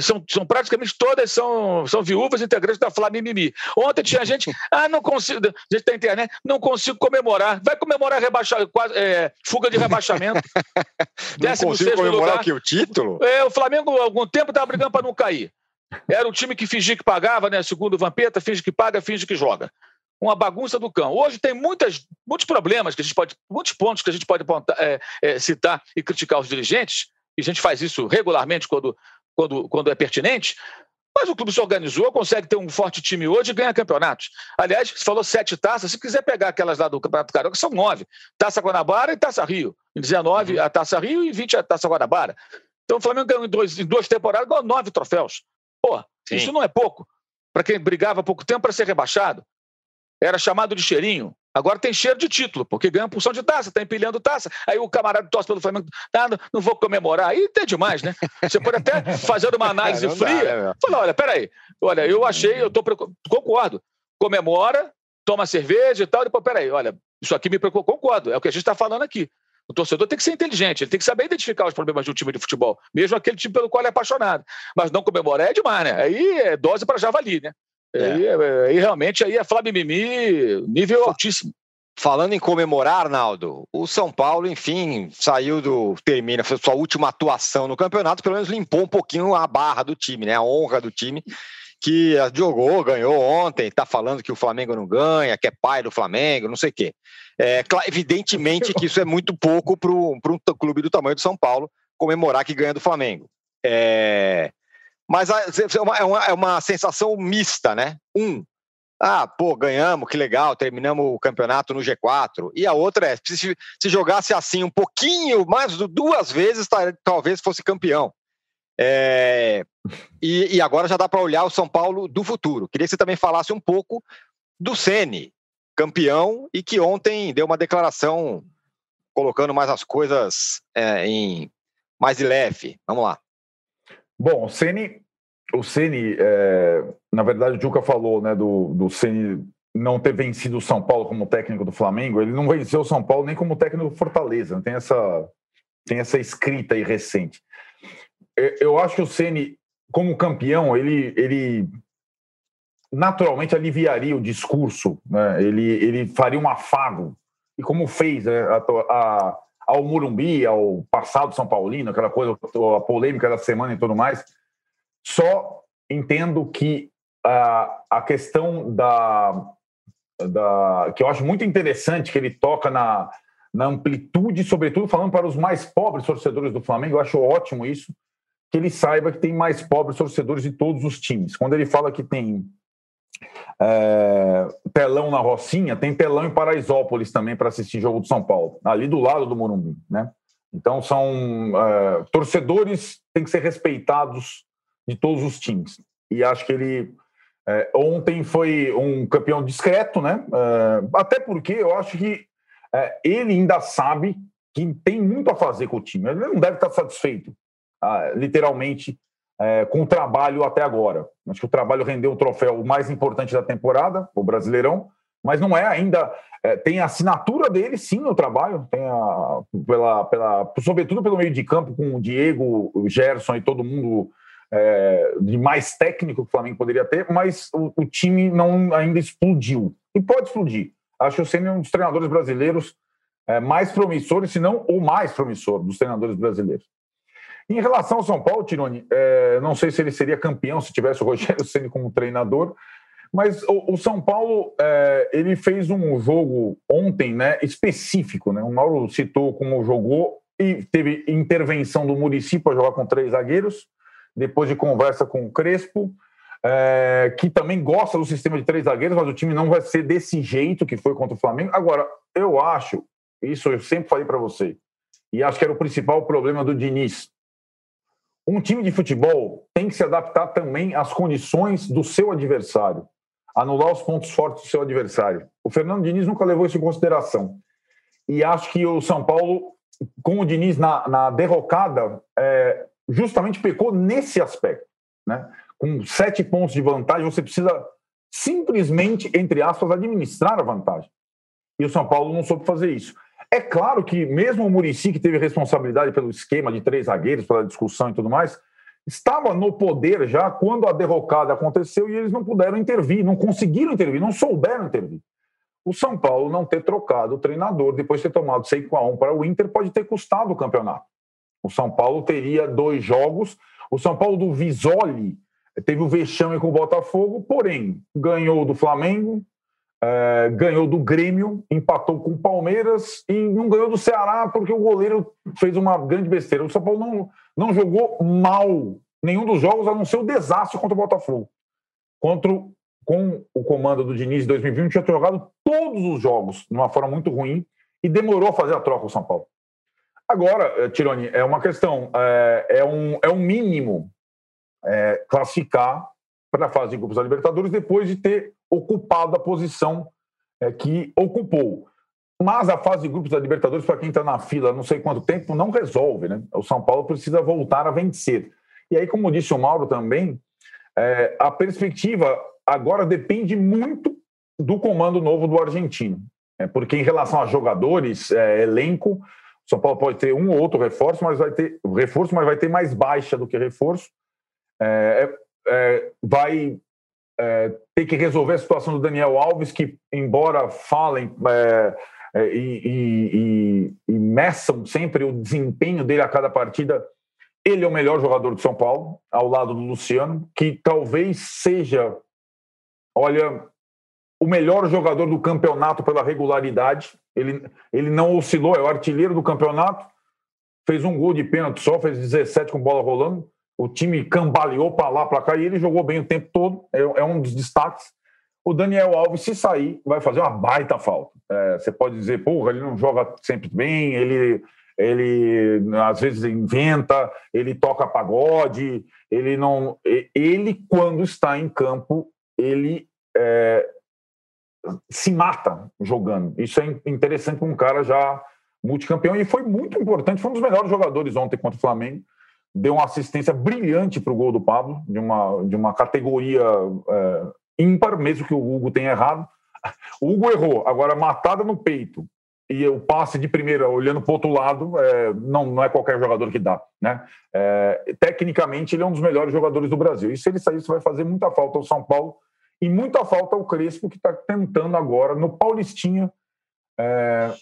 são, são praticamente todas são, são viúvas integrantes da Flamimimi. Ontem tinha gente, ah, não consigo, gente da internet, não consigo comemorar. Vai comemorar rebaixa, é, fuga de rebaixamento. não consigo comemorar lugar. aqui o título? É, o Flamengo há algum tempo estava brigando para não cair. Era o time que fingia que pagava, né? Segundo o Vampeta, finge que paga, finge que joga uma bagunça do cão. Hoje tem muitas, muitos problemas que a gente pode, muitos pontos que a gente pode apontar, é, é, citar e criticar os dirigentes, e a gente faz isso regularmente quando, quando, quando é pertinente. Mas o clube se organizou, consegue ter um forte time hoje e ganha campeonatos. Aliás, você falou sete taças, se quiser pegar aquelas lá do Campeonato Carioca, são nove. Taça Guanabara e Taça Rio. Em 19 uhum. a Taça Rio e 20 a Taça Guanabara. Então o Flamengo ganhou em, dois, em duas temporadas, ganhou nove troféus. Pô, Sim. isso não é pouco. Para quem brigava há pouco tempo para ser rebaixado era chamado de cheirinho. Agora tem cheiro de título, porque ganha porção de taça, está empilhando taça. Aí o camarada torce pelo Flamengo, ah, não, não vou comemorar. Aí tem demais, né? Você pode até fazer uma análise é, fria. Dá, né, falar, olha, peraí, olha, eu achei, eu tô concordo. Comemora, toma cerveja e tal, e depois, peraí, olha, isso aqui me preocupa, concordo, é o que a gente está falando aqui. O torcedor tem que ser inteligente, ele tem que saber identificar os problemas de um time de futebol, mesmo aquele time pelo qual é apaixonado. Mas não comemorar é demais, né? Aí é dose para javali, né? É. Aí, é, aí, realmente aí é Flávio Mimi nível altíssimo. Falando em comemorar, Arnaldo, o São Paulo, enfim, saiu do. termina, foi sua última atuação no campeonato, pelo menos limpou um pouquinho a barra do time, né? A honra do time, que jogou, ganhou ontem, tá falando que o Flamengo não ganha, que é pai do Flamengo, não sei o quê. É, evidentemente que isso é muito pouco para um clube do tamanho do São Paulo comemorar que ganha do Flamengo. É, mas é uma, é uma, é uma sensação mista, né? Um, ah, pô, ganhamos, que legal, terminamos o campeonato no G4. E a outra é, se, se jogasse assim um pouquinho, mais duas vezes, talvez fosse campeão. É, e, e, agora já dá para olhar o São Paulo do futuro. Queria que você também falasse um pouco do Sene, campeão, e que ontem deu uma declaração colocando mais as coisas é, em mais de leve. Vamos lá. Bom, o Ceni, o Ceni, é, na verdade, o Juca falou, né, do, do Ceni não ter vencido o São Paulo como técnico do Flamengo. Ele não venceu o São Paulo nem como técnico do Fortaleza. Tem essa, tem essa escrita aí recente. Eu acho que o Ceni, como campeão, ele, ele naturalmente aliviaria o discurso, né? ele, ele faria um afago, e como fez né, a, a, ao Murumbi, ao passado São Paulino, aquela coisa, a polêmica da semana e tudo mais. Só entendo que a, a questão da, da. que eu acho muito interessante que ele toca na, na amplitude, sobretudo falando para os mais pobres torcedores do Flamengo, eu acho ótimo isso, que ele saiba que tem mais pobres torcedores de todos os times. Quando ele fala que tem é, telão na Rocinha, tem telão em Paraisópolis também para assistir jogo do São Paulo, ali do lado do Morumbi, né? Então são é, torcedores têm que ser respeitados de todos os times. E acho que ele é, ontem foi um campeão discreto, né? É, até porque eu acho que é, ele ainda sabe que tem muito a fazer com o time. Ele não deve estar satisfeito, ah, literalmente, é, com o trabalho até agora. Acho que o trabalho rendeu o troféu mais importante da temporada, o Brasileirão, mas não é ainda. É, tem a assinatura dele, sim, no trabalho, tem a, pela, pela, sobretudo pelo meio de campo, com o Diego, o Gerson e todo mundo é, de mais técnico que o Flamengo poderia ter, mas o, o, time não ainda explodiu. E pode explodir. Acho que o Senna é um dos treinadores brasileiros é, mais promissores, se não o mais promissor dos treinadores brasileiros. Em relação ao São Paulo, Tironi, é, não sei se ele seria campeão se tivesse o Rogério Ceni como treinador, mas o, o São Paulo é, ele fez um jogo ontem, né, específico, né? O Mauro citou como jogou e teve intervenção do Murici para jogar com três zagueiros, depois de conversa com o Crespo, é, que também gosta do sistema de três zagueiros, mas o time não vai ser desse jeito que foi contra o Flamengo. Agora, eu acho, isso eu sempre falei para você, e acho que era o principal problema do Diniz. Um time de futebol tem que se adaptar também às condições do seu adversário, anular os pontos fortes do seu adversário. O Fernando Diniz nunca levou isso em consideração. E acho que o São Paulo com o Diniz na, na derrocada, é, justamente pecou nesse aspecto. Né? Com sete pontos de vantagem, você precisa simplesmente, entre aspas, administrar a vantagem. E o São Paulo não soube fazer isso. É claro que, mesmo o Murici, que teve responsabilidade pelo esquema de três zagueiros, pela discussão e tudo mais, estava no poder já quando a derrocada aconteceu e eles não puderam intervir, não conseguiram intervir, não souberam intervir o São Paulo não ter trocado o treinador depois de ter tomado 6 a 1 para o Inter pode ter custado o campeonato. O São Paulo teria dois jogos. O São Paulo do Visoli teve o vexame com o Botafogo, porém ganhou do Flamengo, é, ganhou do Grêmio, empatou com o Palmeiras e não ganhou do Ceará porque o goleiro fez uma grande besteira. O São Paulo não, não jogou mal nenhum dos jogos, a não ser o desastre contra o Botafogo. Contra com o comando do Diniz em 2020, tinha jogado todos os jogos de uma forma muito ruim e demorou a fazer a troca o São Paulo. Agora, eh, Tironi, é uma questão, é, é um, é um mínimo é, classificar para a fase de grupos da Libertadores depois de ter ocupado a posição é, que ocupou. Mas a fase de grupos da Libertadores, para quem está na fila não sei quanto tempo, não resolve. Né? O São Paulo precisa voltar a vencer. E aí, como disse o Mauro também, é, a perspectiva agora depende muito do comando novo do argentino. É, porque em relação a jogadores, é, elenco, o São Paulo pode ter um ou outro reforço, mas vai ter reforço, mas vai ter mais baixa do que reforço. É, é, é vai é, ter que resolver a situação do Daniel Alves, que, embora falem e, e, e, e meçam sempre o desempenho dele a cada partida, ele é o melhor jogador do São Paulo, ao lado do Luciano, que talvez seja olha, o melhor jogador do campeonato pela regularidade. Ele, ele não oscilou, é o artilheiro do campeonato. Fez um gol de pênalti só, fez 17 com bola rolando. O time cambaleou para lá, para cá, e ele jogou bem o tempo todo. É, é, um dos destaques. O Daniel Alves, se sair, vai fazer uma baita falta. É, você pode dizer, porra, ele não joga sempre bem, ele, ele às vezes inventa, ele toca pagode, ele não. Ele, quando está em campo, ele é, se mata jogando. Isso é interessante para um cara já multicampeão e foi muito importante. Foi um dos melhores jogadores ontem contra o Flamengo. Deu uma assistência brilhante para o gol do Pablo, de uma, de uma categoria é, ímpar, mesmo que o Hugo tenha errado. O Hugo errou, agora matada no peito e o passe de primeira olhando para o outro lado é, não, não é qualquer jogador que dá. Né? É, tecnicamente, ele é um dos melhores jogadores do Brasil. E se ele sair, isso vai fazer muita falta ao São Paulo e muita falta ao Crespo, que está tentando agora, no Paulistinha, é,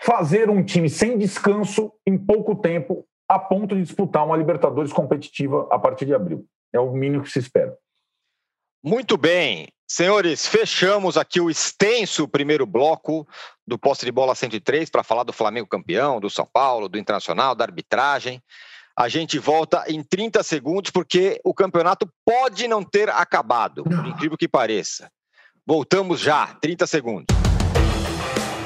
fazer um time sem descanso em pouco tempo, a ponto de disputar uma Libertadores competitiva a partir de abril. É o mínimo que se espera. Muito bem. Senhores, fechamos aqui o extenso primeiro bloco do Posse de Bola 103 para falar do Flamengo campeão, do São Paulo, do Internacional, da arbitragem. A gente volta em 30 segundos, porque o campeonato pode não ter acabado, por incrível que pareça. Voltamos já, 30 segundos.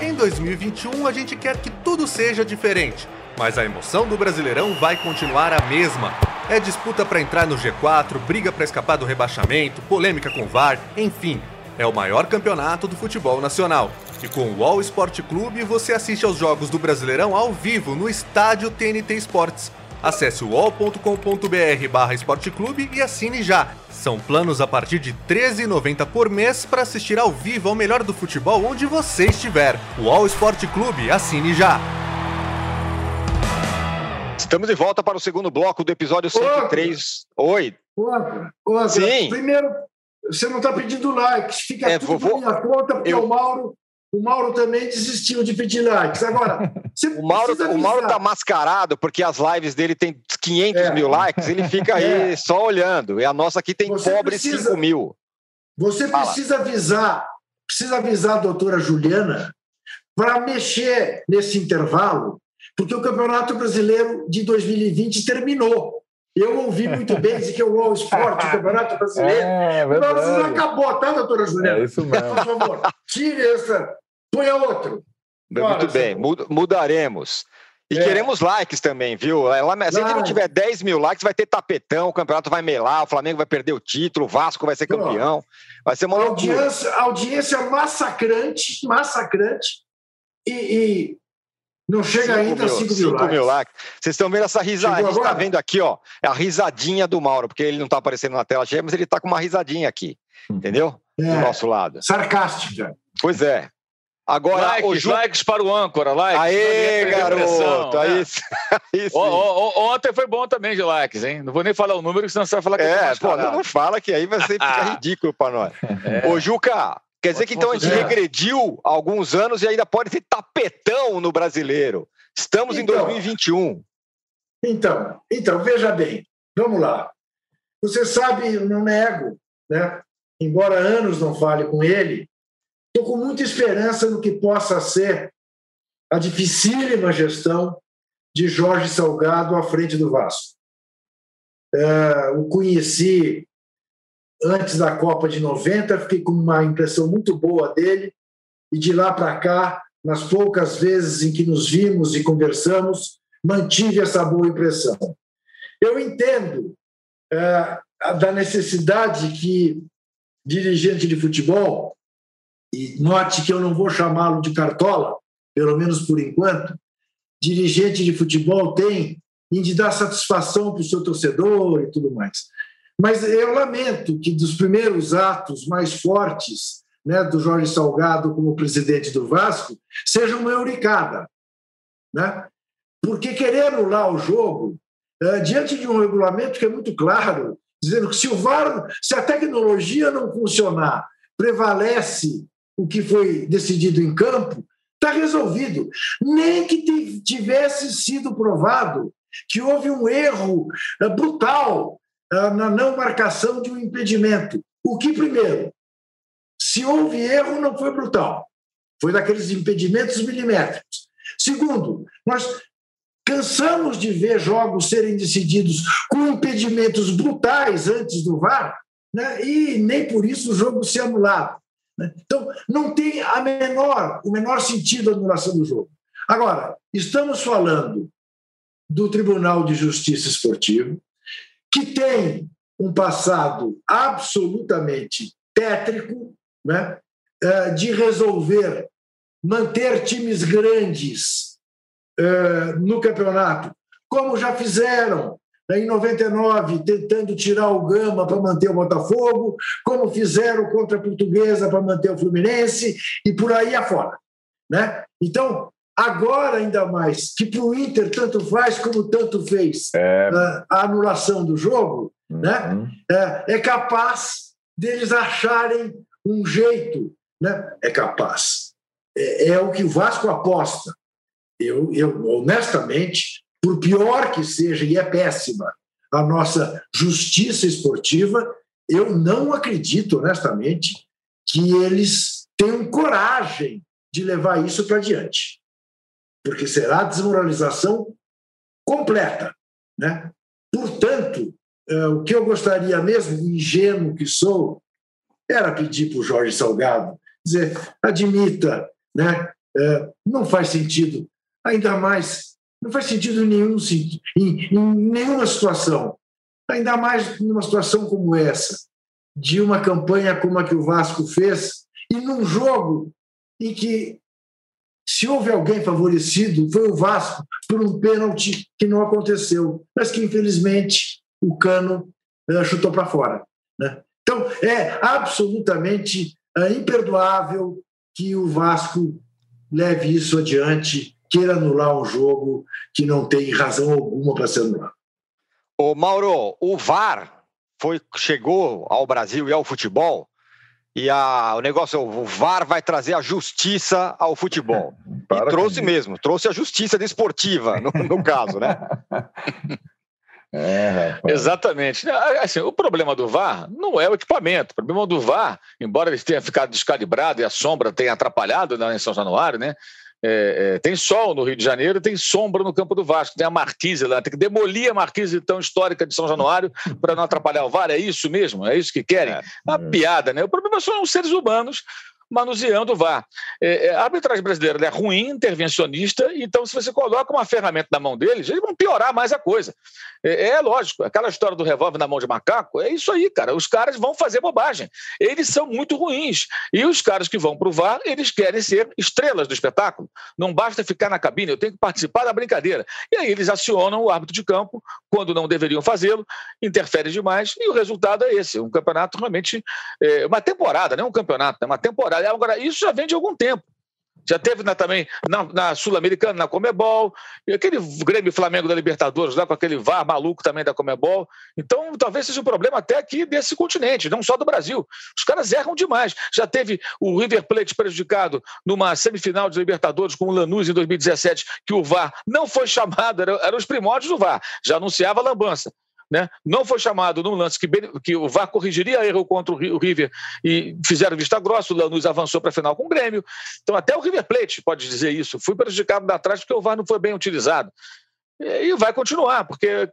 Em 2021, a gente quer que tudo seja diferente, mas a emoção do Brasileirão vai continuar a mesma. É disputa para entrar no G4, briga para escapar do rebaixamento, polêmica com o VAR, enfim. É o maior campeonato do futebol nacional. E com o All Sport Clube você assiste aos jogos do Brasileirão ao vivo no estádio TNT Esportes. Acesse wall.com.br barra esporteclube e assine já. São planos a partir de R$ 13,90 por mês para assistir ao vivo ao melhor do futebol onde você estiver. O All Esporte Clube, assine já. Estamos de volta para o segundo bloco do episódio 103. Outra. Oi. Outra. Outra. Sim. Primeiro, você não está pedindo likes, fica é, tudo vou, minha conta, porque eu... o Mauro o Mauro também desistiu de pedir likes. Agora, o Mauro, o Mauro tá mascarado porque as lives dele tem 500 é. mil likes, ele fica aí é. só olhando. E a nossa aqui tem você pobre precisa, 5 mil. Você Fala. precisa avisar, precisa avisar a doutora Juliana para mexer nesse intervalo, porque o Campeonato Brasileiro de 2020 terminou. Eu ouvi muito bem dizer que é o All Sport, o Campeonato Brasileiro. É, é Mas acabou, tá, doutora Juliana? É isso mesmo. Por favor, tire essa, ponha outro. Muito bem, mudaremos. E é. queremos likes também, viu? Se a gente não tiver 10 mil likes, vai ter tapetão, o campeonato vai melar, o Flamengo vai perder o título, o Vasco vai ser campeão. Vai ser uma audiência, audiência massacrante, massacrante. E, e não chega cinco ainda a 5 mil, mil, mil likes. Vocês estão vendo essa risadinha? A gente está vendo aqui, ó, é a risadinha do Mauro, porque ele não está aparecendo na tela cheia, mas ele está com uma risadinha aqui, hum. entendeu? É, do nosso lado. Sarcástica. Pois é. Agora, likes, Ju... likes para o âncora, likes. Aê, garoto! Aí, aí o, o, ontem foi bom também de likes, hein? Não vou nem falar o número, senão você vai falar que é, pô, não, fala que aí vai ficar ridículo para nós. É. Ô, Juca, quer dizer que então a gente regrediu alguns anos e ainda pode ter tapetão no brasileiro. Estamos então, em 2021. Então, então, veja bem, vamos lá. Você sabe, eu não nego, né? Embora anos não fale com ele, Estou com muita esperança no que possa ser a dificílima gestão de Jorge Salgado à frente do Vasco. É, o conheci antes da Copa de 90, fiquei com uma impressão muito boa dele, e de lá para cá, nas poucas vezes em que nos vimos e conversamos, mantive essa boa impressão. Eu entendo é, da necessidade que dirigente de futebol e note que eu não vou chamá-lo de cartola, pelo menos por enquanto, dirigente de futebol tem em de dar satisfação para o seu torcedor e tudo mais. Mas eu lamento que dos primeiros atos mais fortes né, do Jorge Salgado como presidente do Vasco seja uma euricada. Né? Porque querer anular o jogo é, diante de um regulamento que é muito claro, dizendo que se o VAR, se a tecnologia não funcionar, prevalece o que foi decidido em campo, está resolvido. Nem que tivesse sido provado que houve um erro eh, brutal na não marcação de um impedimento. O que, primeiro, se houve erro, não foi brutal. Foi daqueles impedimentos milimétricos. Segundo, nós cansamos de ver jogos serem decididos com impedimentos brutais antes do VAR, né? e nem por isso o jogo se anulado. Né? Então, não tem a menor, o menor sentido a anulação do jogo. Agora, estamos falando do Tribunal de Justiça Esportivo, que tem um passado absolutamente tétrico né, é, de resolver manter times grandes é, no campeonato, como já fizeram em 99, tentando tirar o Gama para manter o Botafogo, como fizeram contra a Portuguesa para manter o Fluminense e por aí afora. Né? Então, agora ainda mais, que para o Inter tanto faz como tanto fez é. a anulação do jogo, uhum. né? é, é capaz deles acharem um jeito, né? é capaz. É, é o que o Vasco aposta. Eu, eu honestamente, por pior que seja, e é péssima, a nossa justiça esportiva, eu não acredito, honestamente, que eles tenham coragem de levar isso para diante. Porque será desmoralização completa. Né? Portanto, eh, o que eu gostaria mesmo, ingênuo que sou, era pedir para o Jorge Salgado dizer, admita, né? Eh, não faz sentido, ainda mais não faz sentido nenhum em, em nenhuma situação, ainda mais numa situação como essa, de uma campanha como a que o Vasco fez, e num jogo em que, se houve alguém favorecido, foi o Vasco por um pênalti que não aconteceu, mas que, infelizmente, o Cano uh, chutou para fora. Né? Então, é absolutamente uh, imperdoável que o Vasco leve isso adiante queira anular um jogo que não tem razão alguma para ser anulado. Ô Mauro, o VAR foi, chegou ao Brasil e ao futebol e a, o negócio, o VAR vai trazer a justiça ao futebol. e trouxe mesmo, trouxe a justiça desportiva, no, no caso, né? É, Exatamente. Assim, o problema do VAR não é o equipamento. O problema do VAR, embora ele tenha ficado descalibrado e a sombra tenha atrapalhado na em São Januário, né? É, é, tem sol no Rio de Janeiro, tem sombra no campo do Vasco, tem a marquise lá, tem que demolir a marquise tão histórica de São Januário para não atrapalhar o VAR. É isso mesmo? É isso que querem? É, uma piada, né? O problema são os seres humanos manuseando o VAR. É, é, a arbitragem brasileira é ruim, intervencionista, então se você coloca uma ferramenta na mão deles, eles vão piorar mais a coisa. É, é lógico, aquela história do revólver na mão de macaco, é isso aí, cara. Os caras vão fazer bobagem. Eles são muito ruins. E os caras que vão para o VAR, eles querem ser estrelas do espetáculo. Não basta ficar na cabine, eu tenho que participar da brincadeira. E aí eles acionam o árbitro de campo quando não deveriam fazê-lo, interfere demais, e o resultado é esse. Um campeonato realmente. É, uma temporada, não é um campeonato, é uma temporada Agora, isso já vem de algum tempo. Já teve na, também na, na Sul-Americana, na Comebol, e aquele Grêmio Flamengo da Libertadores, lá com aquele VAR maluco também da Comebol. Então, talvez seja um problema até aqui desse continente, não só do Brasil. Os caras erram demais. Já teve o River Plate prejudicado numa semifinal de Libertadores com o Lanús em 2017, que o VAR não foi chamado, eram era os primórdios do VAR, já anunciava a lambança né? não foi chamado num lance que, que o VAR corrigiria erro contra o River e fizeram vista grossa, o Lanús avançou para a final com o Grêmio. Então, até o River Plate pode dizer isso. Fui prejudicado da trás porque o VAR não foi bem utilizado. E vai continuar, porque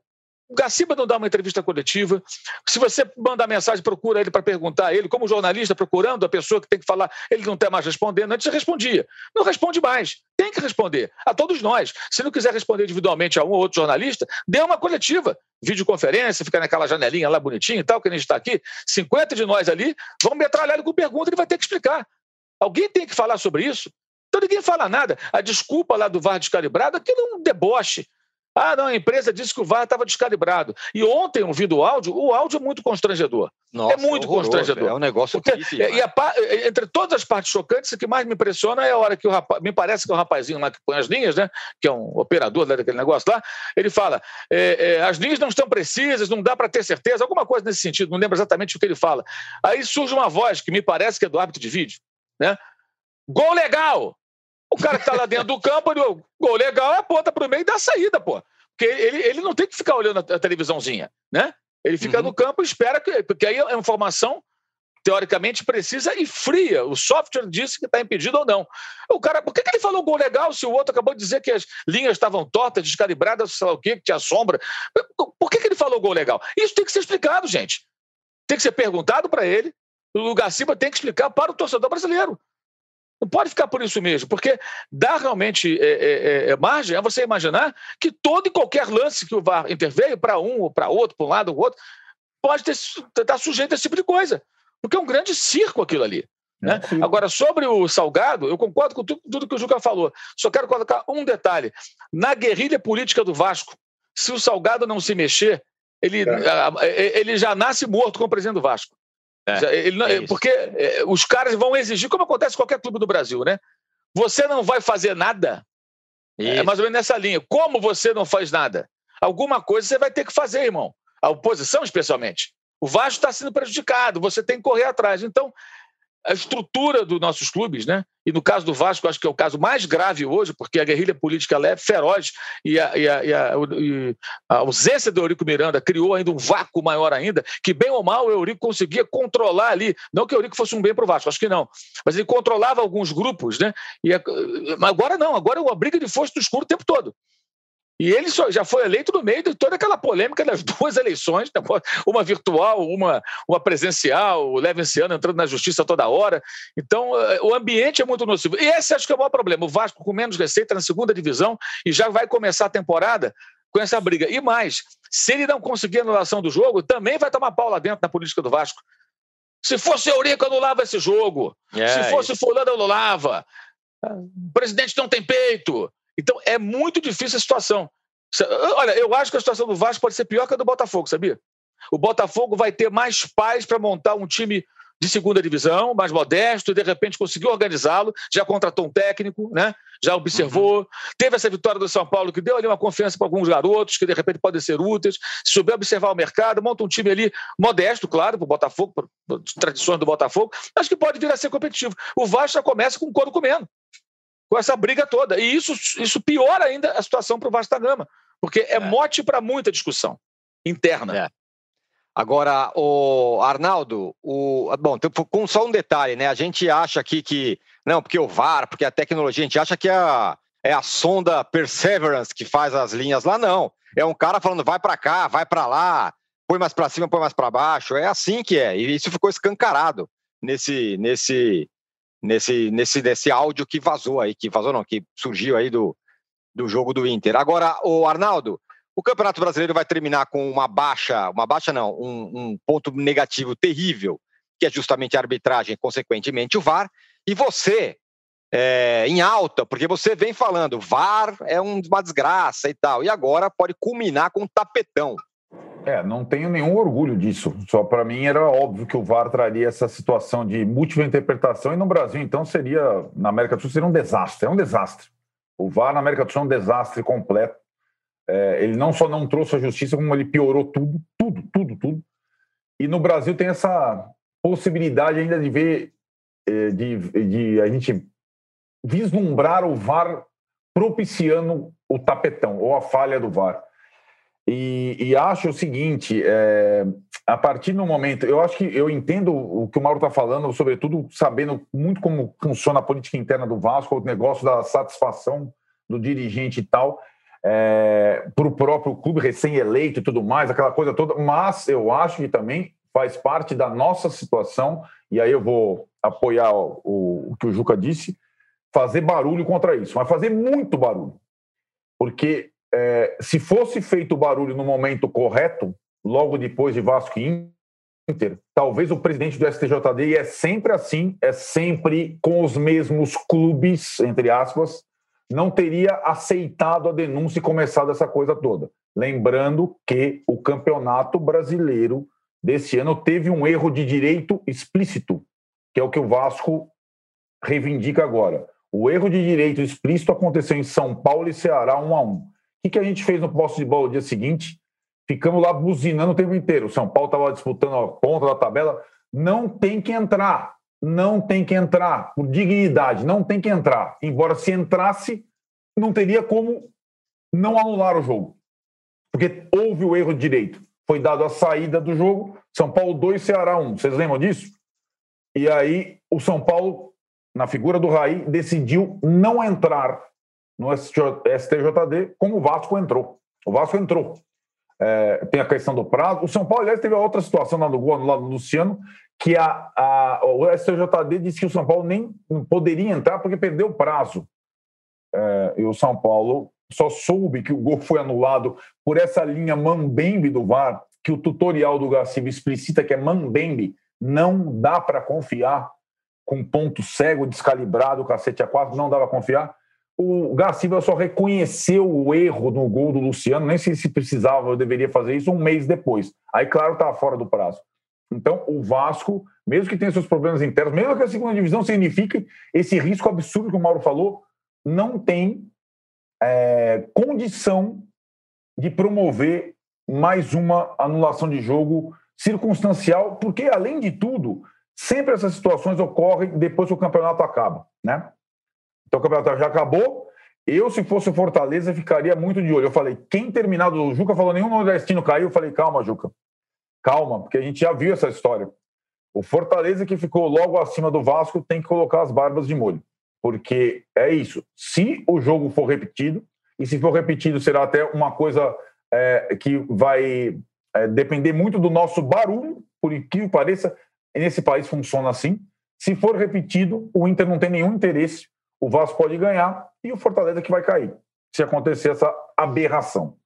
o Gaciba não dá uma entrevista coletiva. Se você mandar mensagem, procura ele para perguntar a ele, como jornalista, procurando a pessoa que tem que falar, ele não está mais respondendo. Antes respondia. Não responde mais. Tem que responder. A todos nós. Se não quiser responder individualmente a um ou outro jornalista, dê uma coletiva. Videoconferência, fica naquela janelinha lá bonitinha e tal, que a gente está aqui. 50 de nós ali, vamos metralhar ele com pergunta, ele vai ter que explicar. Alguém tem que falar sobre isso. Então ninguém fala nada. A desculpa lá do VAR descalibrado, aquilo é um deboche. Ah, não, a empresa disse que o VAR estava descalibrado. E ontem, ouvindo o áudio, o áudio é muito constrangedor. Nossa, é muito é constrangedor. É um negócio Porque, e a, Entre todas as partes chocantes, o que mais me impressiona é a hora que o rapaz. Me parece que é o rapazinho lá que põe as linhas, né? Que é um operador daquele negócio lá. Ele fala: é, é, as linhas não estão precisas, não dá para ter certeza, alguma coisa nesse sentido, não lembro exatamente o que ele fala. Aí surge uma voz que me parece que é do árbitro de vídeo, né? Gol legal! O cara que está lá dentro do campo, ele, gol legal, aponta para o meio e dá a saída, pô. Porque ele, ele não tem que ficar olhando a, televisãozinha, né? Ele fica uhum. no campo e espera que. Porque aí a informação, teoricamente, precisa e fria. O software disse que está impedido ou não. O cara, por que, que ele falou gol legal se o outro acabou de dizer que as linhas estavam tortas, descalibradas, sei lá o quê, que tinha sombra? Por que, que ele falou gol legal? Isso tem que ser explicado, gente. Tem que ser perguntado para ele. O Garciba tem que explicar para o torcedor brasileiro. Não pode ficar por isso mesmo, porque dá realmente é, é, é, é margem a você imaginar que todo e qualquer lance que o VAR interveio, para um ou para outro, para um lado ou outro, pode estar tá sujeito a esse tipo de coisa. Porque é um grande circo aquilo ali. Né? Agora, sobre o Salgado, eu concordo com tudo, tudo que o Juca falou. Só quero colocar um detalhe. Na guerrilha política do Vasco, se o Salgado não se mexer, ele, é. ele já nasce morto como presidente do Vasco. É, ele não, é porque é, os caras vão exigir, como acontece em qualquer clube do Brasil, né? Você não vai fazer nada. É isso. É mais ou menos nessa linha. Como você não faz nada? Alguma coisa você vai ter que fazer, irmão. A oposição, especialmente. O Vasco está sendo prejudicado, você tem que correr atrás. Então, a estrutura dos nossos clubes, né? E no caso do Vasco, acho que é o caso mais grave hoje, porque a guerrilha política é feroz e a, e, a, e, a, e a, ausência do Eurico Miranda criou ainda um vácuo maior ainda, que bem ou mal o Eurico conseguia controlar ali. Não que o Eurico fosse um bem para o Vasco, acho que não. Mas ele controlava alguns grupos, né? E agora não, agora é uma briga de força do escuro o tempo todo. E ele só, já foi eleito no meio de toda aquela polêmica das duas eleições, né? uma virtual, uma, uma presencial, o Levenciano entrando na justiça toda hora. Então, eh, o ambiente é muito nocivo. E esse acho que é o maior problema. O Vasco com menos receita na segunda divisão e já vai começar a temporada com essa briga. E mais, se ele não conseguir a anulação do jogo, também vai tomar pau lá dentro na política do Vasco. Se fosse Eurico, anulava esse jogo. É, se fosse isso. Fulano, anulava. O presidente não tem peito. Então é muito difícil a situação. Olha, eu acho que a situação do Vasco pode ser pior que a do Botafogo, sabia? O Botafogo vai ter mais paz para montar um time de segunda divisão, mais modesto, e de repente conseguiu organizá-lo, já contratou um técnico, né? já observou. Uhum. Teve essa vitória do São Paulo que deu ali uma confiança para alguns garotos que de repente podem ser úteis. Se souber observar o mercado, monta um time ali modesto, claro, para o Botafogo, tradições do Botafogo, acho que pode vir a ser competitivo. O Vasco já começa com o couro comendo, com essa briga toda. E isso, isso piora ainda a situação para o Vasco da Gama, porque é, é. mote para muita discussão interna. É. Agora, o Arnaldo, o, bom, com só um detalhe, né? A gente acha aqui que não, porque o VAR, porque a tecnologia, a gente acha que é a, é a sonda Perseverance que faz as linhas lá, não. É um cara falando vai para cá, vai para lá, põe mais para cima, põe mais para baixo. É assim que é. E isso ficou escancarado nesse nesse nesse nesse nesse áudio que vazou aí, que vazou não, que surgiu aí do, do jogo do Inter. Agora, o Arnaldo, o Campeonato Brasileiro vai terminar com uma baixa, uma baixa não, um, um ponto negativo terrível, que é justamente a arbitragem, consequentemente o VAR. E você, é, em alta, porque você vem falando, VAR é uma desgraça e tal, e agora pode culminar com um tapetão. É, não tenho nenhum orgulho disso. Só para mim era óbvio que o VAR traria essa situação de múltipla interpretação e no Brasil então seria, na América do Sul seria um desastre, é um desastre. O VAR na América do Sul é um desastre completo. É, ele não só não trouxe a justiça, como ele piorou tudo, tudo, tudo, tudo. E no Brasil tem essa possibilidade ainda de ver, é, de, de a gente vislumbrar o VAR propiciando o tapetão ou a falha do VAR. E, e acho o seguinte: é, a partir do momento, eu acho que eu entendo o que o Mauro está falando, sobretudo sabendo muito como funciona a política interna do Vasco, o negócio da satisfação do dirigente e tal, é, para o próprio clube recém-eleito e tudo mais, aquela coisa toda, mas eu acho que também faz parte da nossa situação, e aí eu vou apoiar o, o, o que o Juca disse, fazer barulho contra isso, mas fazer muito barulho. Porque é, se fosse feito o barulho no momento correto, logo depois de Vasco e Inter, talvez o presidente do STJD, e é sempre assim, é sempre com os mesmos clubes, entre aspas, não teria aceitado a denúncia e começado essa coisa toda. Lembrando que o campeonato brasileiro desse ano teve um erro de direito explícito, que é o que o Vasco reivindica agora. O erro de direito explícito aconteceu em São Paulo e Ceará 1 a 1 que, que a gente fez no posto de bola no dia seguinte? Ficamos lá buzinando o tempo inteiro. O São Paulo estava disputando a ponta da tabela. Não tem que entrar. Não tem que entrar. Por dignidade, não tem que entrar. Embora se entrasse, não teria como não anular o jogo. Porque houve o erro de direito. Foi dado a saída do jogo. São Paulo 2, Ceará 1. Vocês lembram disso? E aí o São Paulo, na figura do Raí, decidiu não entrar no STJD, como o Vasco entrou. O Vasco entrou. É, tem a questão do prazo. O São Paulo, aliás, teve outra situação lá no gol, no lado do Luciano, que a, a, o STJD disse que o São Paulo nem poderia entrar porque perdeu o prazo. É, e o São Paulo só soube que o gol foi anulado por essa linha Mambembe do VAR, que o tutorial do Garcia explicita que é Mambembe. Não dá para confiar com ponto cego, descalibrado, cacete a quatro, não dá para confiar o Garcia só reconheceu o erro no gol do Luciano, nem sei se precisava ou deveria fazer isso um mês depois. Aí, claro, estava fora do prazo. Então, o Vasco, mesmo que tenha seus problemas internos, mesmo que a segunda divisão signifique esse risco absurdo que o Mauro falou, não tem é, condição de promover mais uma anulação de jogo circunstancial, porque, além de tudo, sempre essas situações ocorrem depois que o campeonato acaba, né? Então o campeonato já acabou. Eu, se fosse o Fortaleza, ficaria muito de olho. Eu falei, quem terminado o Juca falou, nenhum nordestino caiu. Eu falei, calma, Juca. Calma, porque a gente já viu essa história. O Fortaleza que ficou logo acima do Vasco tem que colocar as barbas de molho. Porque é isso. Se o jogo for repetido, e se for repetido, será até uma coisa é, que vai é, depender muito do nosso barulho, por que pareça, nesse país funciona assim. Se for repetido, o Inter não tem nenhum interesse o Vasco pode ganhar e o Fortaleza que vai cair, se acontecer essa aberração.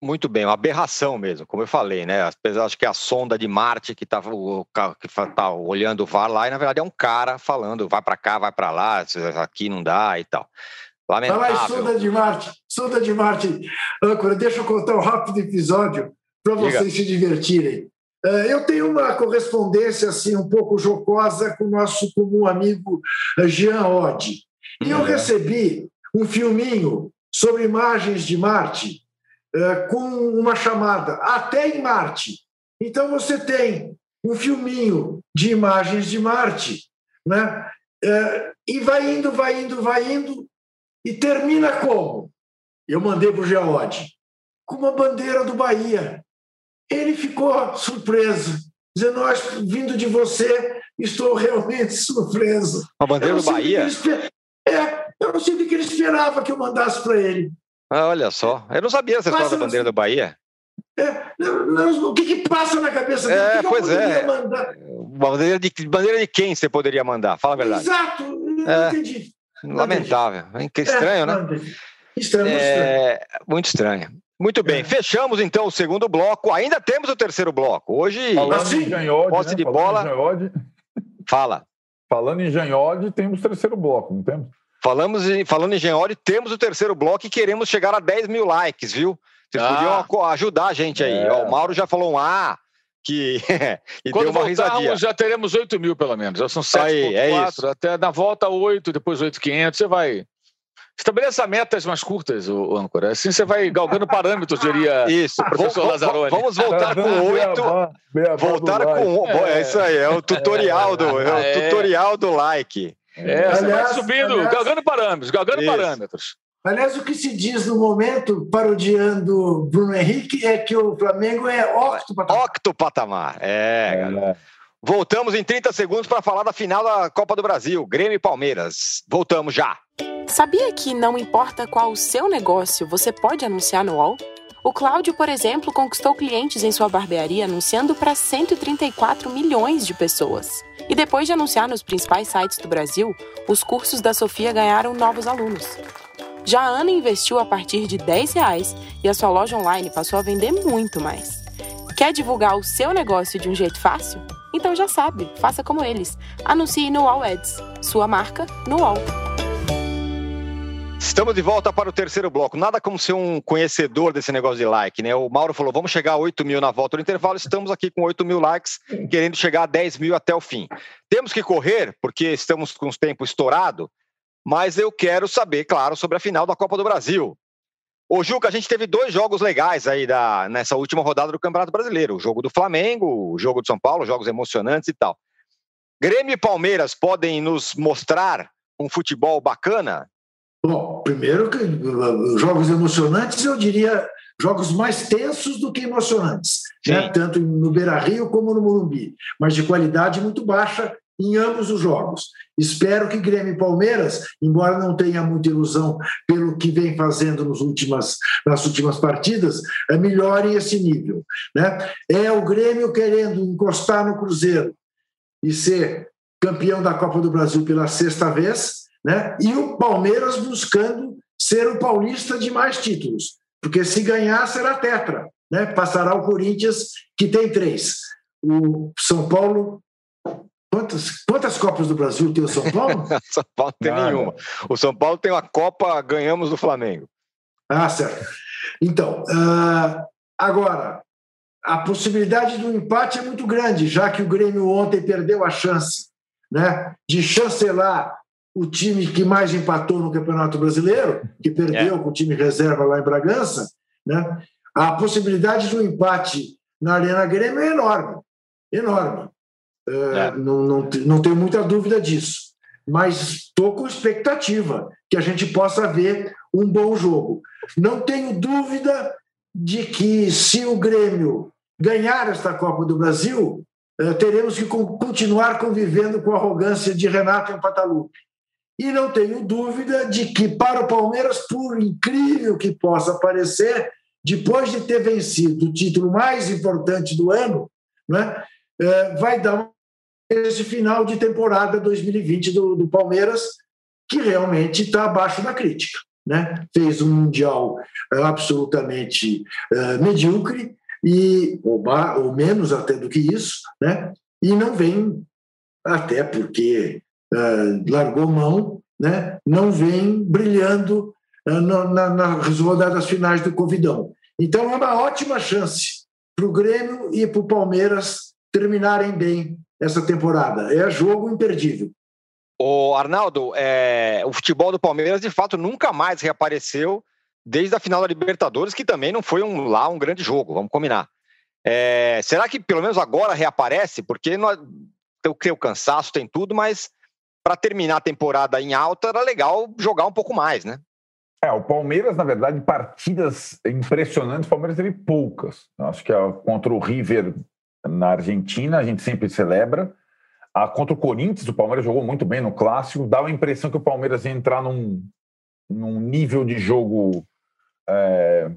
Muito bem, uma aberração mesmo, como eu falei, né? Apesar acho que é a sonda de Marte que estava que tá olhando o VAR lá, e na verdade é um cara falando, vai para cá, vai para lá, aqui não dá e tal. Lamentável. Fala aí, sonda de Marte, sonda de Marte. Âncora, deixa eu contar um rápido episódio para vocês se divertirem. É, eu tenho uma correspondência assim um pouco jocosa com o nosso comum amigo Jean Oddi. E eu uhum. recebi um filminho sobre imagens de Marte uh, com uma chamada Até em Marte. Então você tem um filminho de imagens de Marte. Né? É, e vai indo, vai indo, vai indo, e termina como? Eu mandei para o Geode, com uma bandeira do Bahia. Ele ficou surpreso, dizendo: vindo de você, estou realmente surpreso. Uma bandeira do Bahia? É, eu não sei o que ele esperava que eu mandasse para ele. Ah, olha só, eu não sabia essa história da bandeira do Bahia. É, não, não, o que, que, passa na cabeça dele? É, que pois é. Mandar? Bandeira de, bandeira de quem você poderia mandar? Fala a verdade. Exato, não é, entendi. Lamentável. É estranho, né? Estranho, é, muito estranho. Muito bem, é. fechamos então o segundo bloco. Ainda temos o terceiro bloco. Hoje, Falando assim, em Janhode, posse né? de Falando bola. Fala. Falando em Janhode, temos o terceiro bloco, não temos? Falamos em, falando em Janhode, temos o terceiro bloco e queremos chegar a 10 mil likes, viu? Vocês ah. podiam ajudar a gente aí. É. o Mauro já falou um A, que e Quando deu uma risadinha. já teremos 8 mil pelo menos. Já são 7,4, é isso. até na volta 8, depois 8,500, você vai... Estabeleça metas mais curtas, o âncora. Assim você vai galgando parâmetros, diria isso. o professor vamos, Lazzaroni. Vamos voltar com oito. Voltar com. É. é isso aí, é o tutorial do, é o é. tutorial do like. É, você vai subindo, aliás, galgando parâmetros, galgando isso. parâmetros. Aliás, o que se diz no momento, parodiando Bruno Henrique, é que o Flamengo é octopatamar. Octopatamar, é, é. Voltamos em 30 segundos para falar da final da Copa do Brasil, Grêmio e Palmeiras. Voltamos já. Sabia que não importa qual o seu negócio, você pode anunciar no UOL? O Cláudio, por exemplo, conquistou clientes em sua barbearia anunciando para 134 milhões de pessoas. E depois de anunciar nos principais sites do Brasil, os cursos da Sofia ganharam novos alunos. Já a Ana investiu a partir de 10 reais e a sua loja online passou a vender muito mais. Quer divulgar o seu negócio de um jeito fácil? Então já sabe, faça como eles. Anuncie no All Ads, sua marca no All. Estamos de volta para o terceiro bloco. Nada como ser um conhecedor desse negócio de like, né? O Mauro falou: vamos chegar a 8 mil na volta do intervalo. Estamos aqui com 8 mil likes, querendo chegar a 10 mil até o fim. Temos que correr, porque estamos com o tempo estourado, mas eu quero saber, claro, sobre a final da Copa do Brasil. Ô, Juca, a gente teve dois jogos legais aí da, nessa última rodada do Campeonato Brasileiro: o jogo do Flamengo, o jogo do São Paulo, jogos emocionantes e tal. Grêmio e Palmeiras podem nos mostrar um futebol bacana? Bom, primeiro que jogos emocionantes, eu diria jogos mais tensos do que emocionantes, né? tanto no Beira Rio como no Morumbi, mas de qualidade muito baixa em ambos os jogos. Espero que Grêmio e Palmeiras, embora não tenha muita ilusão pelo que vem fazendo nos últimas, nas últimas partidas, eh, melhorem esse nível. Né? É o Grêmio querendo encostar no Cruzeiro e ser campeão da Copa do Brasil pela sexta vez, né? E o Palmeiras buscando ser o paulista de mais títulos, porque se ganhar será tetra, né? Passará o Corinthians que tem três. O São Paulo Quantas, quantas Copas do Brasil tem o São Paulo? São Paulo tem ah, nenhuma. O São Paulo tem uma Copa, ganhamos do Flamengo. Ah, certo. Então, uh, agora, a possibilidade do empate é muito grande, já que o Grêmio ontem perdeu a chance né, de chancelar o time que mais empatou no Campeonato Brasileiro, que perdeu é. com o time reserva lá em Bragança, né? a possibilidade do empate na Arena Grêmio é enorme. Enorme. É, é. Não, não, não tenho muita dúvida disso. Mas estou com expectativa que a gente possa ver um bom jogo. Não tenho dúvida de que, se o Grêmio ganhar esta Copa do Brasil, é, teremos que continuar convivendo com a arrogância de Renato Empatalupe. E não tenho dúvida de que, para o Palmeiras, por incrível que possa parecer, depois de ter vencido o título mais importante do ano, né, vai dar esse final de temporada 2020 do, do Palmeiras, que realmente está abaixo da crítica. Né? Fez um Mundial é, absolutamente é, medíocre, e, ou, ou menos até do que isso, né? e não vem, até porque uh, largou mão, né, não vem brilhando uh, na, nas rodadas finais do Covidão. Então é uma ótima chance para o Grêmio e para o Palmeiras terminarem bem essa temporada. É jogo imperdível. O Arnaldo, é, o futebol do Palmeiras de fato nunca mais reapareceu desde a final da Libertadores, que também não foi um, lá um grande jogo, vamos combinar. É, será que pelo menos agora reaparece? Porque nós, tem o cansaço, tem tudo, mas para terminar a temporada em alta era legal jogar um pouco mais, né? É, o Palmeiras, na verdade, partidas impressionantes, o Palmeiras teve poucas. Acho que a, contra o River na Argentina, a gente sempre celebra. A, contra o Corinthians, o Palmeiras jogou muito bem no clássico. Dava a impressão que o Palmeiras ia entrar num, num nível de jogo. É,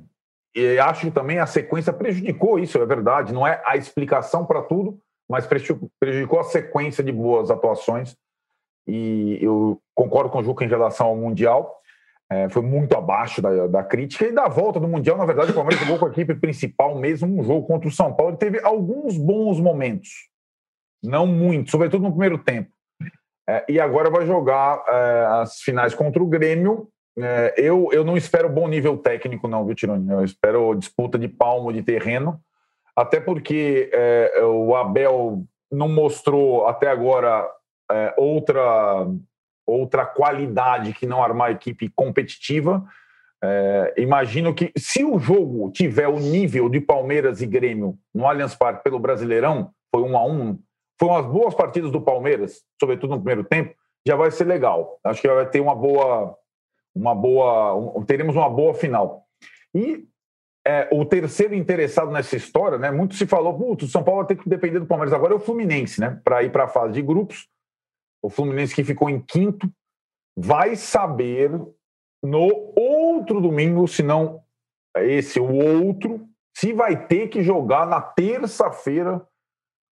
e acho que também a sequência prejudicou isso, é verdade. Não é a explicação para tudo, mas prejudicou a sequência de boas atuações. E eu concordo com o Juca em relação ao Mundial é, foi muito abaixo da, da, crítica. E da volta do Mundial, na verdade, o Palmeiras jogou com a equipe principal mesmo, um jogo contra o São Paulo. Ele teve alguns bons momentos, não muito, sobretudo no primeiro tempo. É, e agora vai jogar é, as finais contra o Grêmio. É, eu, eu não espero bom nível técnico, não, viu, Tironi? Eu espero disputa de palmo de terreno, até porque é, o Abel não mostrou até agora é, outra outra qualidade que não armar equipe competitiva. É, imagino que se o jogo tiver o nível de Palmeiras e Grêmio no Allianz Parque pelo Brasileirão, foi um a um, foram as boas partidas do Palmeiras, sobretudo no primeiro tempo, já vai ser legal. Acho que vai ter uma boa, uma boa, um, teremos uma boa final. E é, o terceiro interessado nessa história, né? Muito se falou, o São Paulo vai ter que depender do Palmeiras agora é o Fluminense, né? Para ir para a fase de grupos o Fluminense que ficou em quinto, vai saber no outro domingo, se não esse o outro, se vai ter que jogar na terça-feira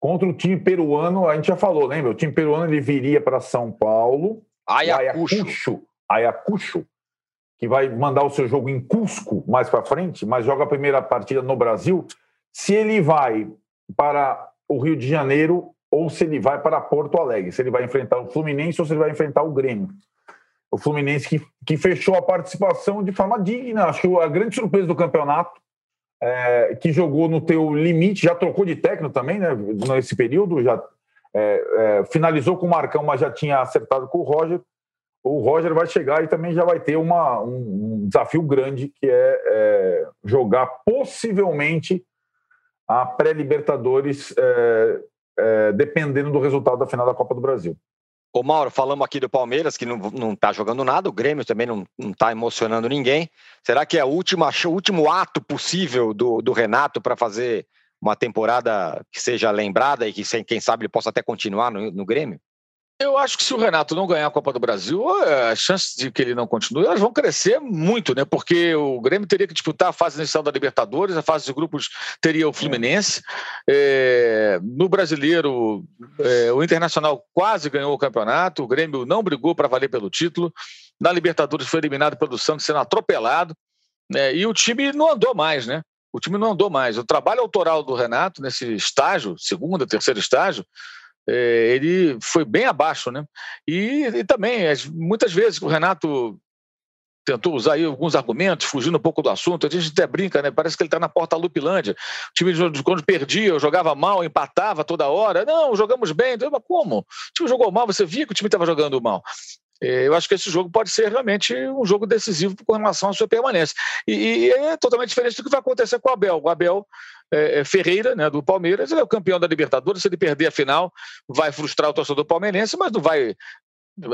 contra o time peruano. A gente já falou, lembra? O time peruano ele viria para São Paulo. Ayacucho. Ayacucho. Ayacucho que vai mandar o seu jogo em Cusco mais para frente, mas joga a primeira partida no Brasil. Se ele vai para o Rio de Janeiro, ou se ele vai para Porto Alegre, se ele vai enfrentar o Fluminense ou se ele vai enfrentar o Grêmio. O Fluminense que, que fechou a participação de forma digna, acho que a grande surpresa do campeonato, é, que jogou no teu limite, já trocou de técnico também, né, nesse período, já é, é, finalizou com o Marcão, mas já tinha acertado com o Roger. O Roger vai chegar e também já vai ter uma, um, um desafio grande, que é, é jogar possivelmente a pré-Libertadores é, é, dependendo do resultado da final da Copa do Brasil. Ô Mauro, falamos aqui do Palmeiras, que não está jogando nada, o Grêmio também não está emocionando ninguém. Será que é o último, o último ato possível do, do Renato para fazer uma temporada que seja lembrada e que, quem sabe, ele possa até continuar no, no Grêmio? Eu acho que se o Renato não ganhar a Copa do Brasil, é, as chances de que ele não continue elas vão crescer muito, né? Porque o Grêmio teria que disputar a fase inicial da Libertadores, a fase de grupos teria o Fluminense. É, no brasileiro, é, o Internacional quase ganhou o campeonato, o Grêmio não brigou para valer pelo título. Na Libertadores foi eliminado pelo Santos, sendo atropelado. Né? E o time não andou mais, né? O time não andou mais. O trabalho autoral do Renato nesse estágio, segundo, terceiro estágio, ele foi bem abaixo, né? E, e, também, muitas vezes, o Renato tentou usar aí alguns argumentos, fugindo um pouco do assunto, a gente até brinca, né? Parece que ele está na porta Lupilândia. O time, quando perdia, jogava mal, empatava toda hora. Não, jogamos bem. Mas como? O time jogou mal, você via que o time estava jogando mal. É, eu acho que esse jogo pode ser realmente um jogo decisivo com relação à sua permanência. E, e é totalmente diferente do que vai acontecer com o Abel. O Abel é, é, Ferreira, né, do Palmeiras, ele é o campeão da Libertadores. Se ele perder a final, vai frustrar o torcedor palmeirense, mas não vai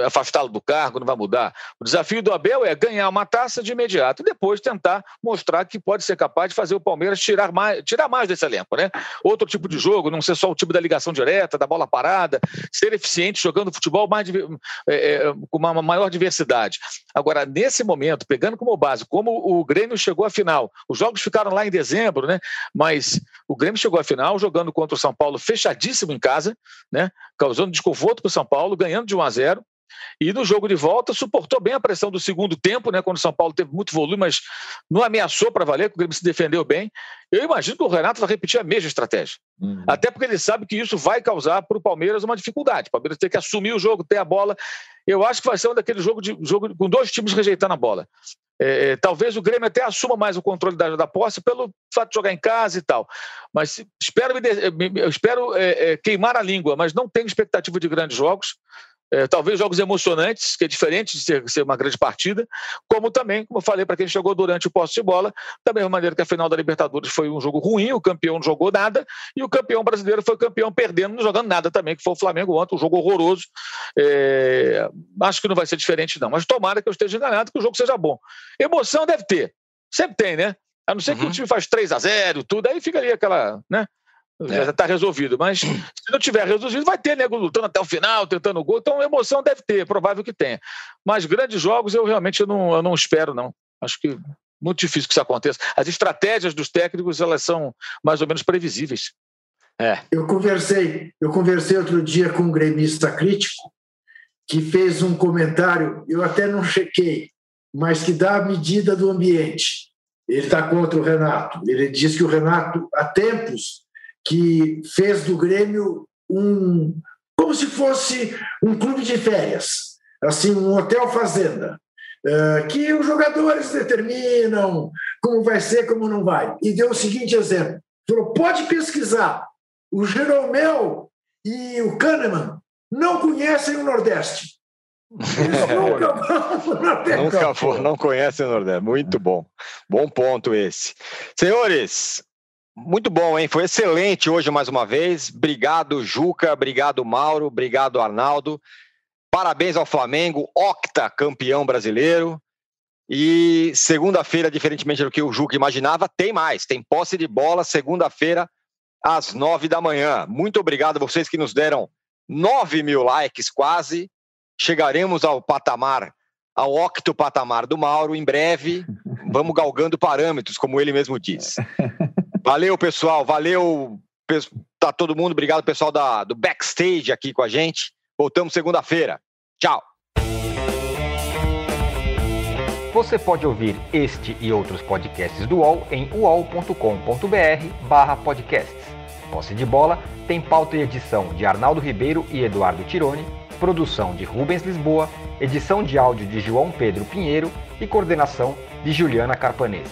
afastá-lo do cargo, não vai mudar. O desafio do Abel é ganhar uma taça de imediato e depois tentar mostrar que pode ser capaz de fazer o Palmeiras tirar mais, tirar mais desse elenco, né? Outro tipo de jogo, não ser só o tipo da ligação direta, da bola parada, ser eficiente jogando futebol mais, é, é, com uma maior diversidade. Agora, nesse momento, pegando como base, como o Grêmio chegou à final, os jogos ficaram lá em dezembro, né? Mas o Grêmio chegou à final jogando contra o São Paulo fechadíssimo em casa, né? Causando desconforto para o São Paulo, ganhando de 1 a 0 e no jogo de volta suportou bem a pressão do segundo tempo, né, quando o São Paulo teve muito volume, mas não ameaçou para valer, porque o Grêmio se defendeu bem. Eu imagino que o Renato vai repetir a mesma estratégia. Uhum. Até porque ele sabe que isso vai causar para o Palmeiras uma dificuldade. O Palmeiras tem que assumir o jogo, ter a bola. Eu acho que vai ser um daquele jogo, de, jogo com dois times rejeitando a bola. É, é, talvez o Grêmio até assuma mais o controle da, da posse pelo fato de jogar em casa e tal. Mas espero, me, espero é, é, queimar a língua, mas não tenho expectativa de grandes jogos. É, talvez jogos emocionantes, que é diferente de ser, ser, uma grande partida, como também, como eu falei, para quem chegou durante o posse de bola, da mesma maneira que a final da Libertadores foi um jogo ruim, o campeão não jogou nada, e o campeão brasileiro foi campeão perdendo, não jogando nada também, que foi o Flamengo ontem, um jogo horroroso. É, acho que não vai ser diferente, não. Mas tomara que eu esteja enganado, que o jogo seja bom. Emoção deve ter. Sempre tem, né? A não ser que uhum. o time faz 3 a 0 tudo, aí fica ali aquela, né? É. Já está resolvido. Mas se não tiver resolvido, vai ter nego lutando até o final, tentando gol. Então, emoção deve ter, é provável que tenha. Mas grandes jogos eu realmente eu não, eu não espero, não. Acho que muito difícil que isso aconteça. As estratégias dos técnicos elas são mais ou menos previsíveis. É. Eu conversei, eu conversei outro dia com um gremista crítico que fez um comentário, eu até não chequei, mas que dá a medida do ambiente. Ele está contra o Renato. Ele diz que o Renato, há tempos, que fez do Grêmio um como se fosse um clube de férias, assim um hotel fazenda, eh, que os jogadores determinam como vai ser, como não vai. E deu o seguinte exemplo: falou, pode pesquisar. O Jeromel e o Kahneman não conhecem o Nordeste. Nunca vão Nordeste. Nunca for, não conhecem o Nordeste. Muito bom. Bom ponto esse. Senhores, muito bom, hein? Foi excelente hoje mais uma vez. Obrigado, Juca. Obrigado, Mauro. Obrigado, Arnaldo. Parabéns ao Flamengo, octa campeão brasileiro. E segunda-feira, diferentemente do que o Juca imaginava, tem mais. Tem posse de bola segunda-feira às nove da manhã. Muito obrigado a vocês que nos deram nove mil likes quase. Chegaremos ao patamar, ao octo patamar do Mauro em breve. Vamos galgando parâmetros, como ele mesmo diz. Valeu, pessoal. Valeu. Tá todo mundo. Obrigado, pessoal da, do backstage aqui com a gente. Voltamos segunda-feira. Tchau. Você pode ouvir este e outros podcasts do UOL em uol.com.br barra podcasts. Posse de Bola tem pauta e edição de Arnaldo Ribeiro e Eduardo Tironi, produção de Rubens Lisboa, edição de áudio de João Pedro Pinheiro e coordenação de Juliana Carpanês.